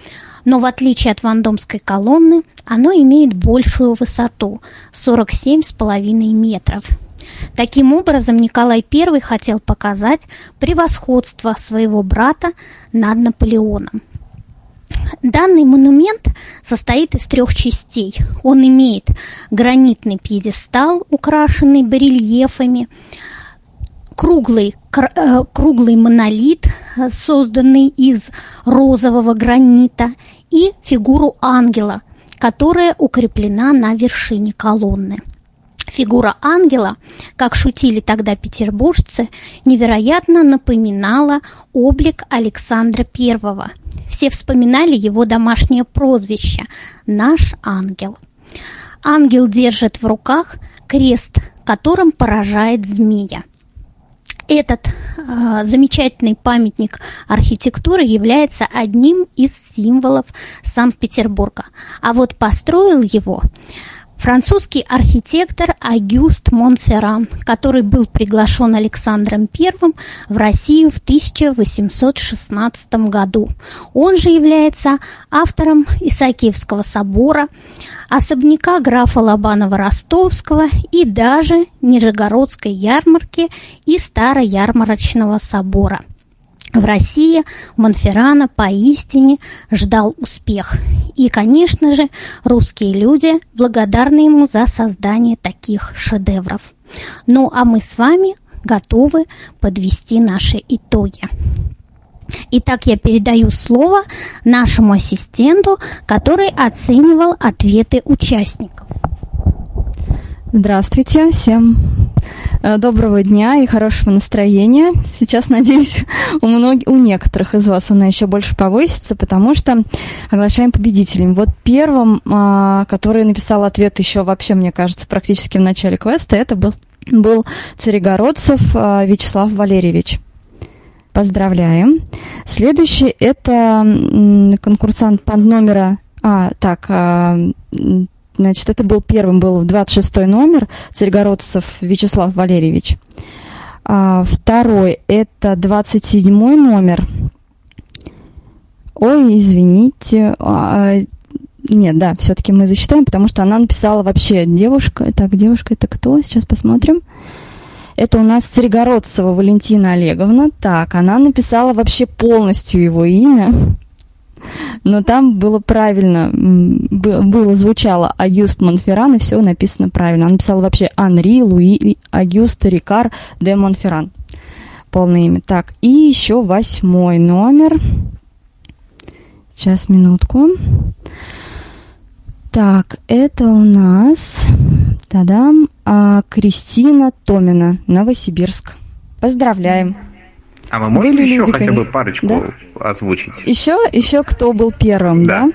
но в отличие от Вандомской колонны, оно имеет большую высоту – 47,5 метров. Таким образом, Николай I хотел показать превосходство своего брата над Наполеоном. Данный монумент состоит из трех частей. Он имеет гранитный пьедестал, украшенный барельефами, круглый, э, круглый монолит, созданный из розового гранита, и фигуру ангела, которая укреплена на вершине колонны. Фигура ангела, как шутили тогда петербуржцы, невероятно напоминала облик Александра I. Все вспоминали его домашнее прозвище «Наш ангел». Ангел держит в руках крест, которым поражает змея. Этот э, замечательный памятник архитектуры является одним из символов Санкт-Петербурга. А вот построил его французский архитектор Агюст Монферран, который был приглашен Александром I в Россию в 1816 году. Он же является автором Исаакиевского собора, особняка графа Лобанова-Ростовского и даже Нижегородской ярмарки и Староярмарочного собора – в России Монферрана поистине ждал успех. И, конечно же, русские люди благодарны ему за создание таких шедевров. Ну а мы с вами готовы подвести наши итоги. Итак, я передаю слово нашему ассистенту, который оценивал ответы участников. Здравствуйте всем. Э, Доброго дня и хорошего настроения. Сейчас, надеюсь, у, многих, у некоторых из вас она еще больше повысится, потому что оглашаем победителем. Вот первым, а, который написал ответ еще вообще, мне кажется, практически в начале квеста, это был, был Царегородцев а, Вячеслав Валерьевич. Поздравляем. Следующий это конкурсант под номера... А, так, а, значит, это был первым, был 26 номер, Царегородцев Вячеслав Валерьевич. А, второй это 27 номер. Ой, извините. А, нет, да, все-таки мы засчитаем, потому что она написала вообще девушка. Так, девушка это кто? Сейчас посмотрим. Это у нас Царегородцева Валентина Олеговна. Так, она написала вообще полностью его имя. Но там было правильно, было, звучало Агюст Монферран, и все написано правильно. Она написала вообще Анри Луи Агюст Рикар де Монферран. Полное имя. Так, и еще восьмой номер. Сейчас, минутку. Так, это у нас Тадам. А, Кристина Томина, Новосибирск. Поздравляем. А мы можем Были еще люди, хотя бы парочку Да. озвучить? Еще, еще кто был первым, да?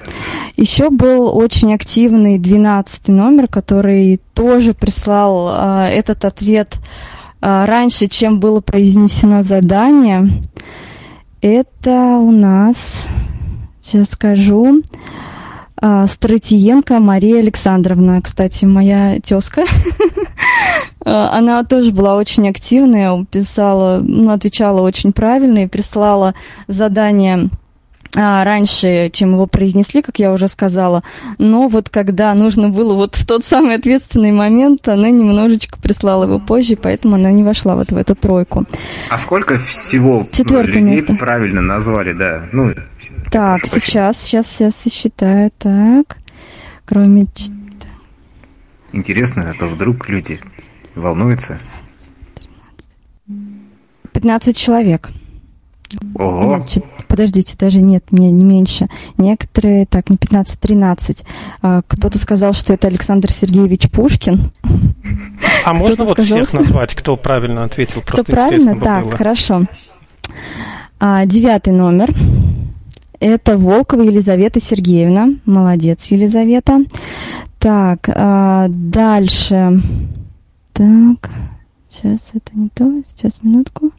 Еще был очень активный 12 номер, который тоже прислал а, этот ответ а, раньше, чем было произнесено задание. Это у нас, сейчас скажу, Стратиенко Мария Александровна, кстати, моя тезка. А, Она тоже была очень активная, писала, ну, отвечала очень правильно и прислала задание а, раньше, чем его произнесли, как я уже сказала. Но вот когда нужно было вот в тот самый ответственный момент, она немножечко прислала его позже, поэтому она не вошла вот в эту тройку. А сколько всего Четвертое людей место. правильно назвали, да? Ну, Так, сейчас, сейчас, сейчас я считаю. Так, кроме... ч- интересно, а то вдруг люди волнуются. 15 человек. Ого! Нет, подождите, даже нет, не, не меньше. Некоторые, так, не 15, 13. А, кто-то сказал, что это Александр Сергеевич Пушкин. А можно вот сказал, всех назвать, кто правильно ответил? Кто Просто правильно? интересно бы Так, было. хорошо. А, девятый номер. Это Волкова Елизавета Сергеевна. Молодец, Елизавета. Так, а, дальше. Так, сейчас это не то. Сейчас, минутку.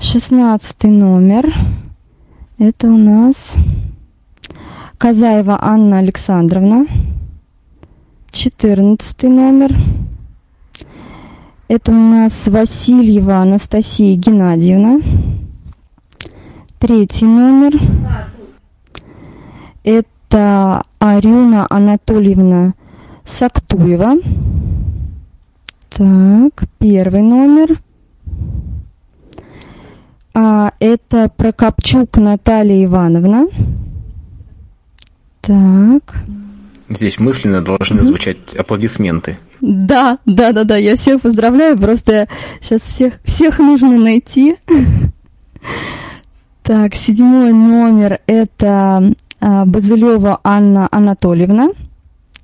Шестнадцатый номер. Это у нас Казаева Анна Александровна. Четырнадцатый номер. Это у нас Васильева Анастасия Геннадьевна. Третий номер. Это Арюна Анатольевна Сактуева. Так, первый номер. А, это Прокопчук Наталья Ивановна. Так. Здесь мысленно должны звучать аплодисменты. Да, да, да, да, я всех поздравляю, просто сейчас всех, всех нужно найти. Так, седьмой номер это а, Базылева Анна Анатольевна.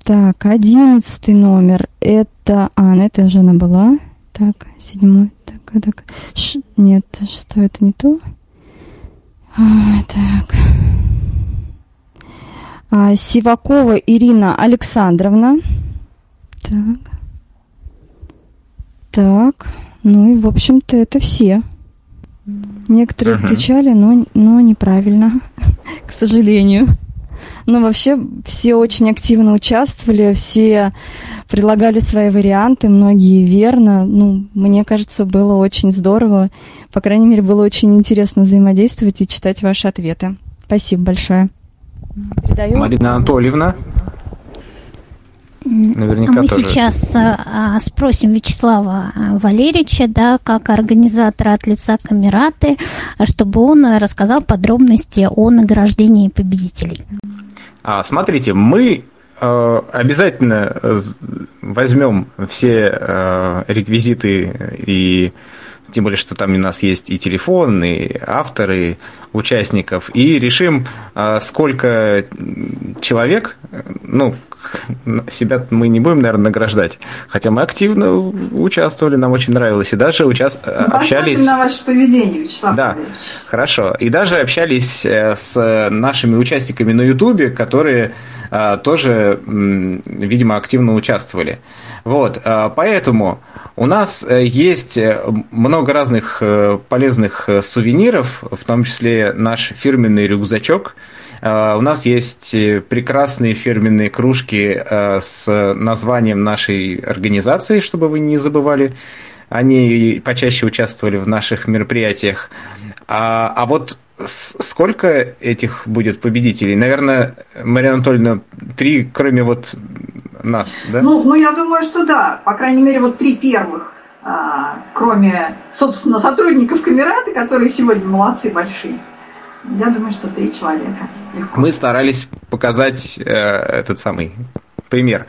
Так, одиннадцатый номер это... А, ну это уже она была. Так, седьмой. Так, так. Ш- нет, шестой это не то. А, так. А, Сивакова Ирина Александровна. Так. Так. Ну и, в общем-то, это все. Некоторые Мгм. отвечали, но, но неправильно, к сожалению. Но вообще все очень активно участвовали, все предлагали свои варианты, многие верно. Ну, мне кажется, было очень здорово. По крайней мере, было очень интересно взаимодействовать и читать ваши ответы. Спасибо большое. Передаю. Марина Анатольевна, Наверняка а мы тоже. сейчас а, а, спросим Вячеслава а, Валерьевича, да, как организатора от лица Камераты, чтобы он рассказал подробности о награждении победителей. А, смотрите, мы э, обязательно возьмем все э, реквизиты и тем более, что там у нас есть и телефон, и авторы участников, и решим, сколько человек, ну, себя мы не будем, наверное, награждать. Хотя мы активно участвовали, нам очень нравилось. И даже уча... Ну, общались... на ваше поведение, Вячеслав Да, Валерьевич. хорошо. И даже общались э, с нашими участниками на Ютубе, которые а, тоже, видимо, активно участвовали. Вот, а, поэтому у нас э, есть э, много разных э, полезных э, сувениров, в том числе наш фирменный рюкзачок. А, У нас есть э, прекрасные фирменные кружки э, с названием нашей организации, чтобы вы не забывали. Они почаще участвовали в наших мероприятиях. А, а вот сколько этих будет победителей? Наверное, Мария Анатольевна, три, кроме вот нас, да? Ну, ну, я думаю, что да. По крайней мере, вот три первых, а, кроме, собственно, сотрудников Камераты, которые сегодня молодцы большие. Я думаю, что три человека. Легко. Мы старались показать э, этот самый пример.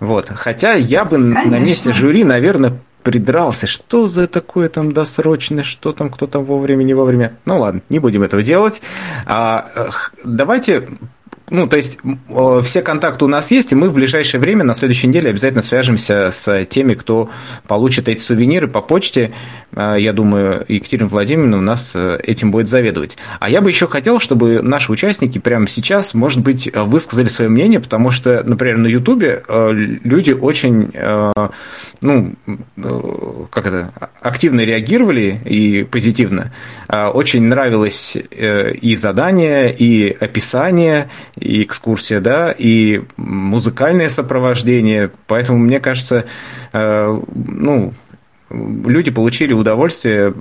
Вот. Хотя я бы на Конечно. месте жюри, наверное, придрался, что за такое там досрочное, что там, кто там вовремя, не вовремя. Ну ладно, не будем этого делать. А, давайте, ну, то есть э, все контакты у нас есть, и мы в ближайшее время, на следующей неделе, обязательно свяжемся с теми, кто получит эти сувениры по почте. Э, Я думаю, Екатерина Владимировна у нас э, этим будет заведовать. А я бы еще хотел, чтобы наши участники прямо сейчас, может быть, высказали свое мнение, потому что, например, на Ютубе э, люди очень, э, ну, э, как это, активно реагировали и позитивно. Э, Очень нравилось и задание, и описание, и экскурсия, да, и музыкальное сопровождение. Поэтому, мне кажется, э, ну, люди получили удовольствие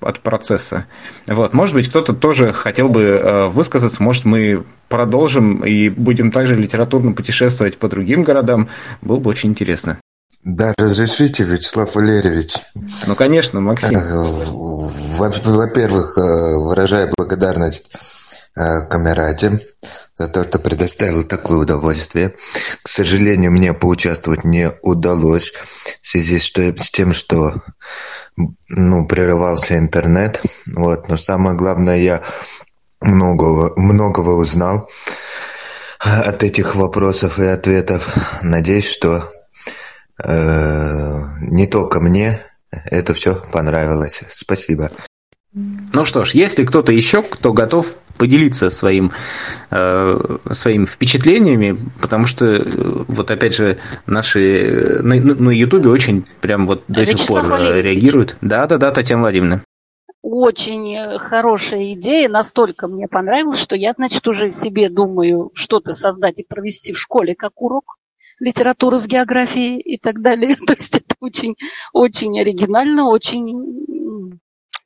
от процесса. Вот. Может быть, кто-то тоже хотел бы э, высказаться, может, мы продолжим и будем также литературно путешествовать по другим городам. Было бы очень интересно. Да, разрешите, Вячеслав Валерьевич. Ну, конечно, Максим. Э, во- Во-первых, выражаю благодарность Камерате за то, что предоставил такое удовольствие. К сожалению, мне поучаствовать не удалось в связи с тем, что ну, прерывался интернет. Вот. Но самое главное, я многого, многого узнал от этих вопросов и ответов. Надеюсь, что э, не только мне это все понравилось. Спасибо. Ну что ж, если кто-то еще, кто готов поделиться своим, э, своими впечатлениями, потому что, э, вот опять же, наши э, на, на Ютубе очень прям вот до сих Вячеслав пор э, Валерьевич. реагируют. Да-да-да, Татьяна Владимировна. Очень э, хорошая идея, настолько мне понравилась, что я, значит, уже себе думаю что-то создать и провести в школе как урок литературы с географией и так далее. То есть это очень, очень оригинально, очень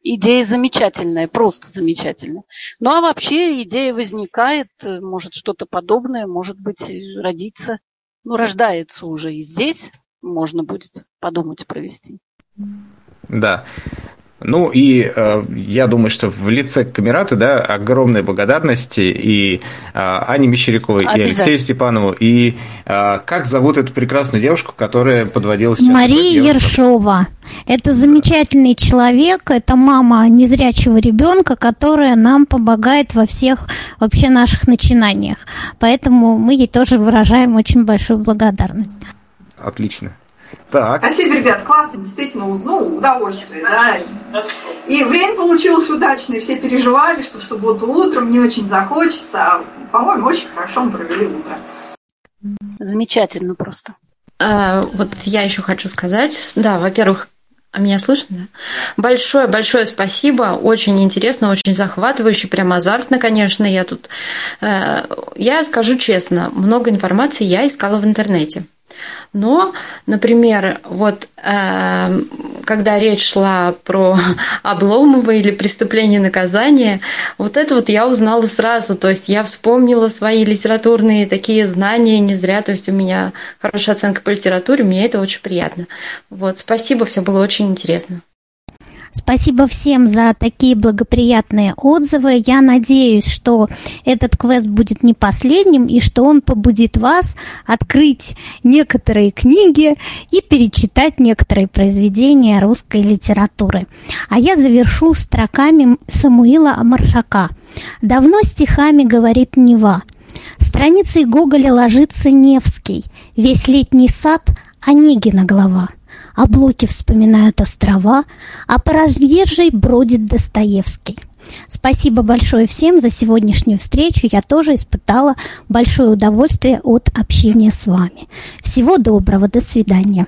идея замечательная, просто замечательная. Ну а вообще идея возникает, может что-то подобное, может быть родится, ну рождается уже и здесь, можно будет подумать провести. Да. Ну и э, я думаю, что в лице Камераты, да, огромная благодарность и э, Ане Мещеряковой, и. Алексею Степанову, и э, как зовут эту прекрасную девушку, которая подводила сейчас? Мария? Ершова. Это замечательный человек, это мама незрячего ребенка, которая нам помогает во всех вообще наших начинаниях. Поэтому мы ей тоже выражаем очень большую благодарность. Отлично. Так. Спасибо, ребят, классно, действительно, ну, удовольствие, да. И время получилось удачное, все переживали, что в субботу утром не очень захочется, а, по-моему, очень хорошо мы провели утро. Замечательно просто. А, вот я еще хочу сказать, да, во-первых, а меня слышно? Да? Большое-большое спасибо, очень интересно, очень захватывающе, прям азартно, конечно, я тут... э, Я скажу честно, много информации я искала в интернете. Но, например, вот э, когда речь шла про Обломова или преступление и наказание, вот это вот я узнала сразу. То есть я вспомнила свои литературные такие знания не зря. То есть у меня хорошая оценка по литературе, мне это очень приятно. Вот, спасибо, все было очень интересно. Спасибо всем за такие благоприятные отзывы. Я надеюсь, что этот квест будет не последним и что он побудит вас открыть некоторые книги и перечитать некоторые произведения русской литературы. А я завершу строками Самуила Маршака. «Давно стихами говорит Нева, страницей Гоголя ложится Невский, весь летний сад Онегина глава» о Блоке вспоминают острова, а по разъезжей бродит Достоевский. Спасибо большое всем за сегодняшнюю встречу. Я тоже испытала большое удовольствие от общения с вами. Всего доброго, до свидания.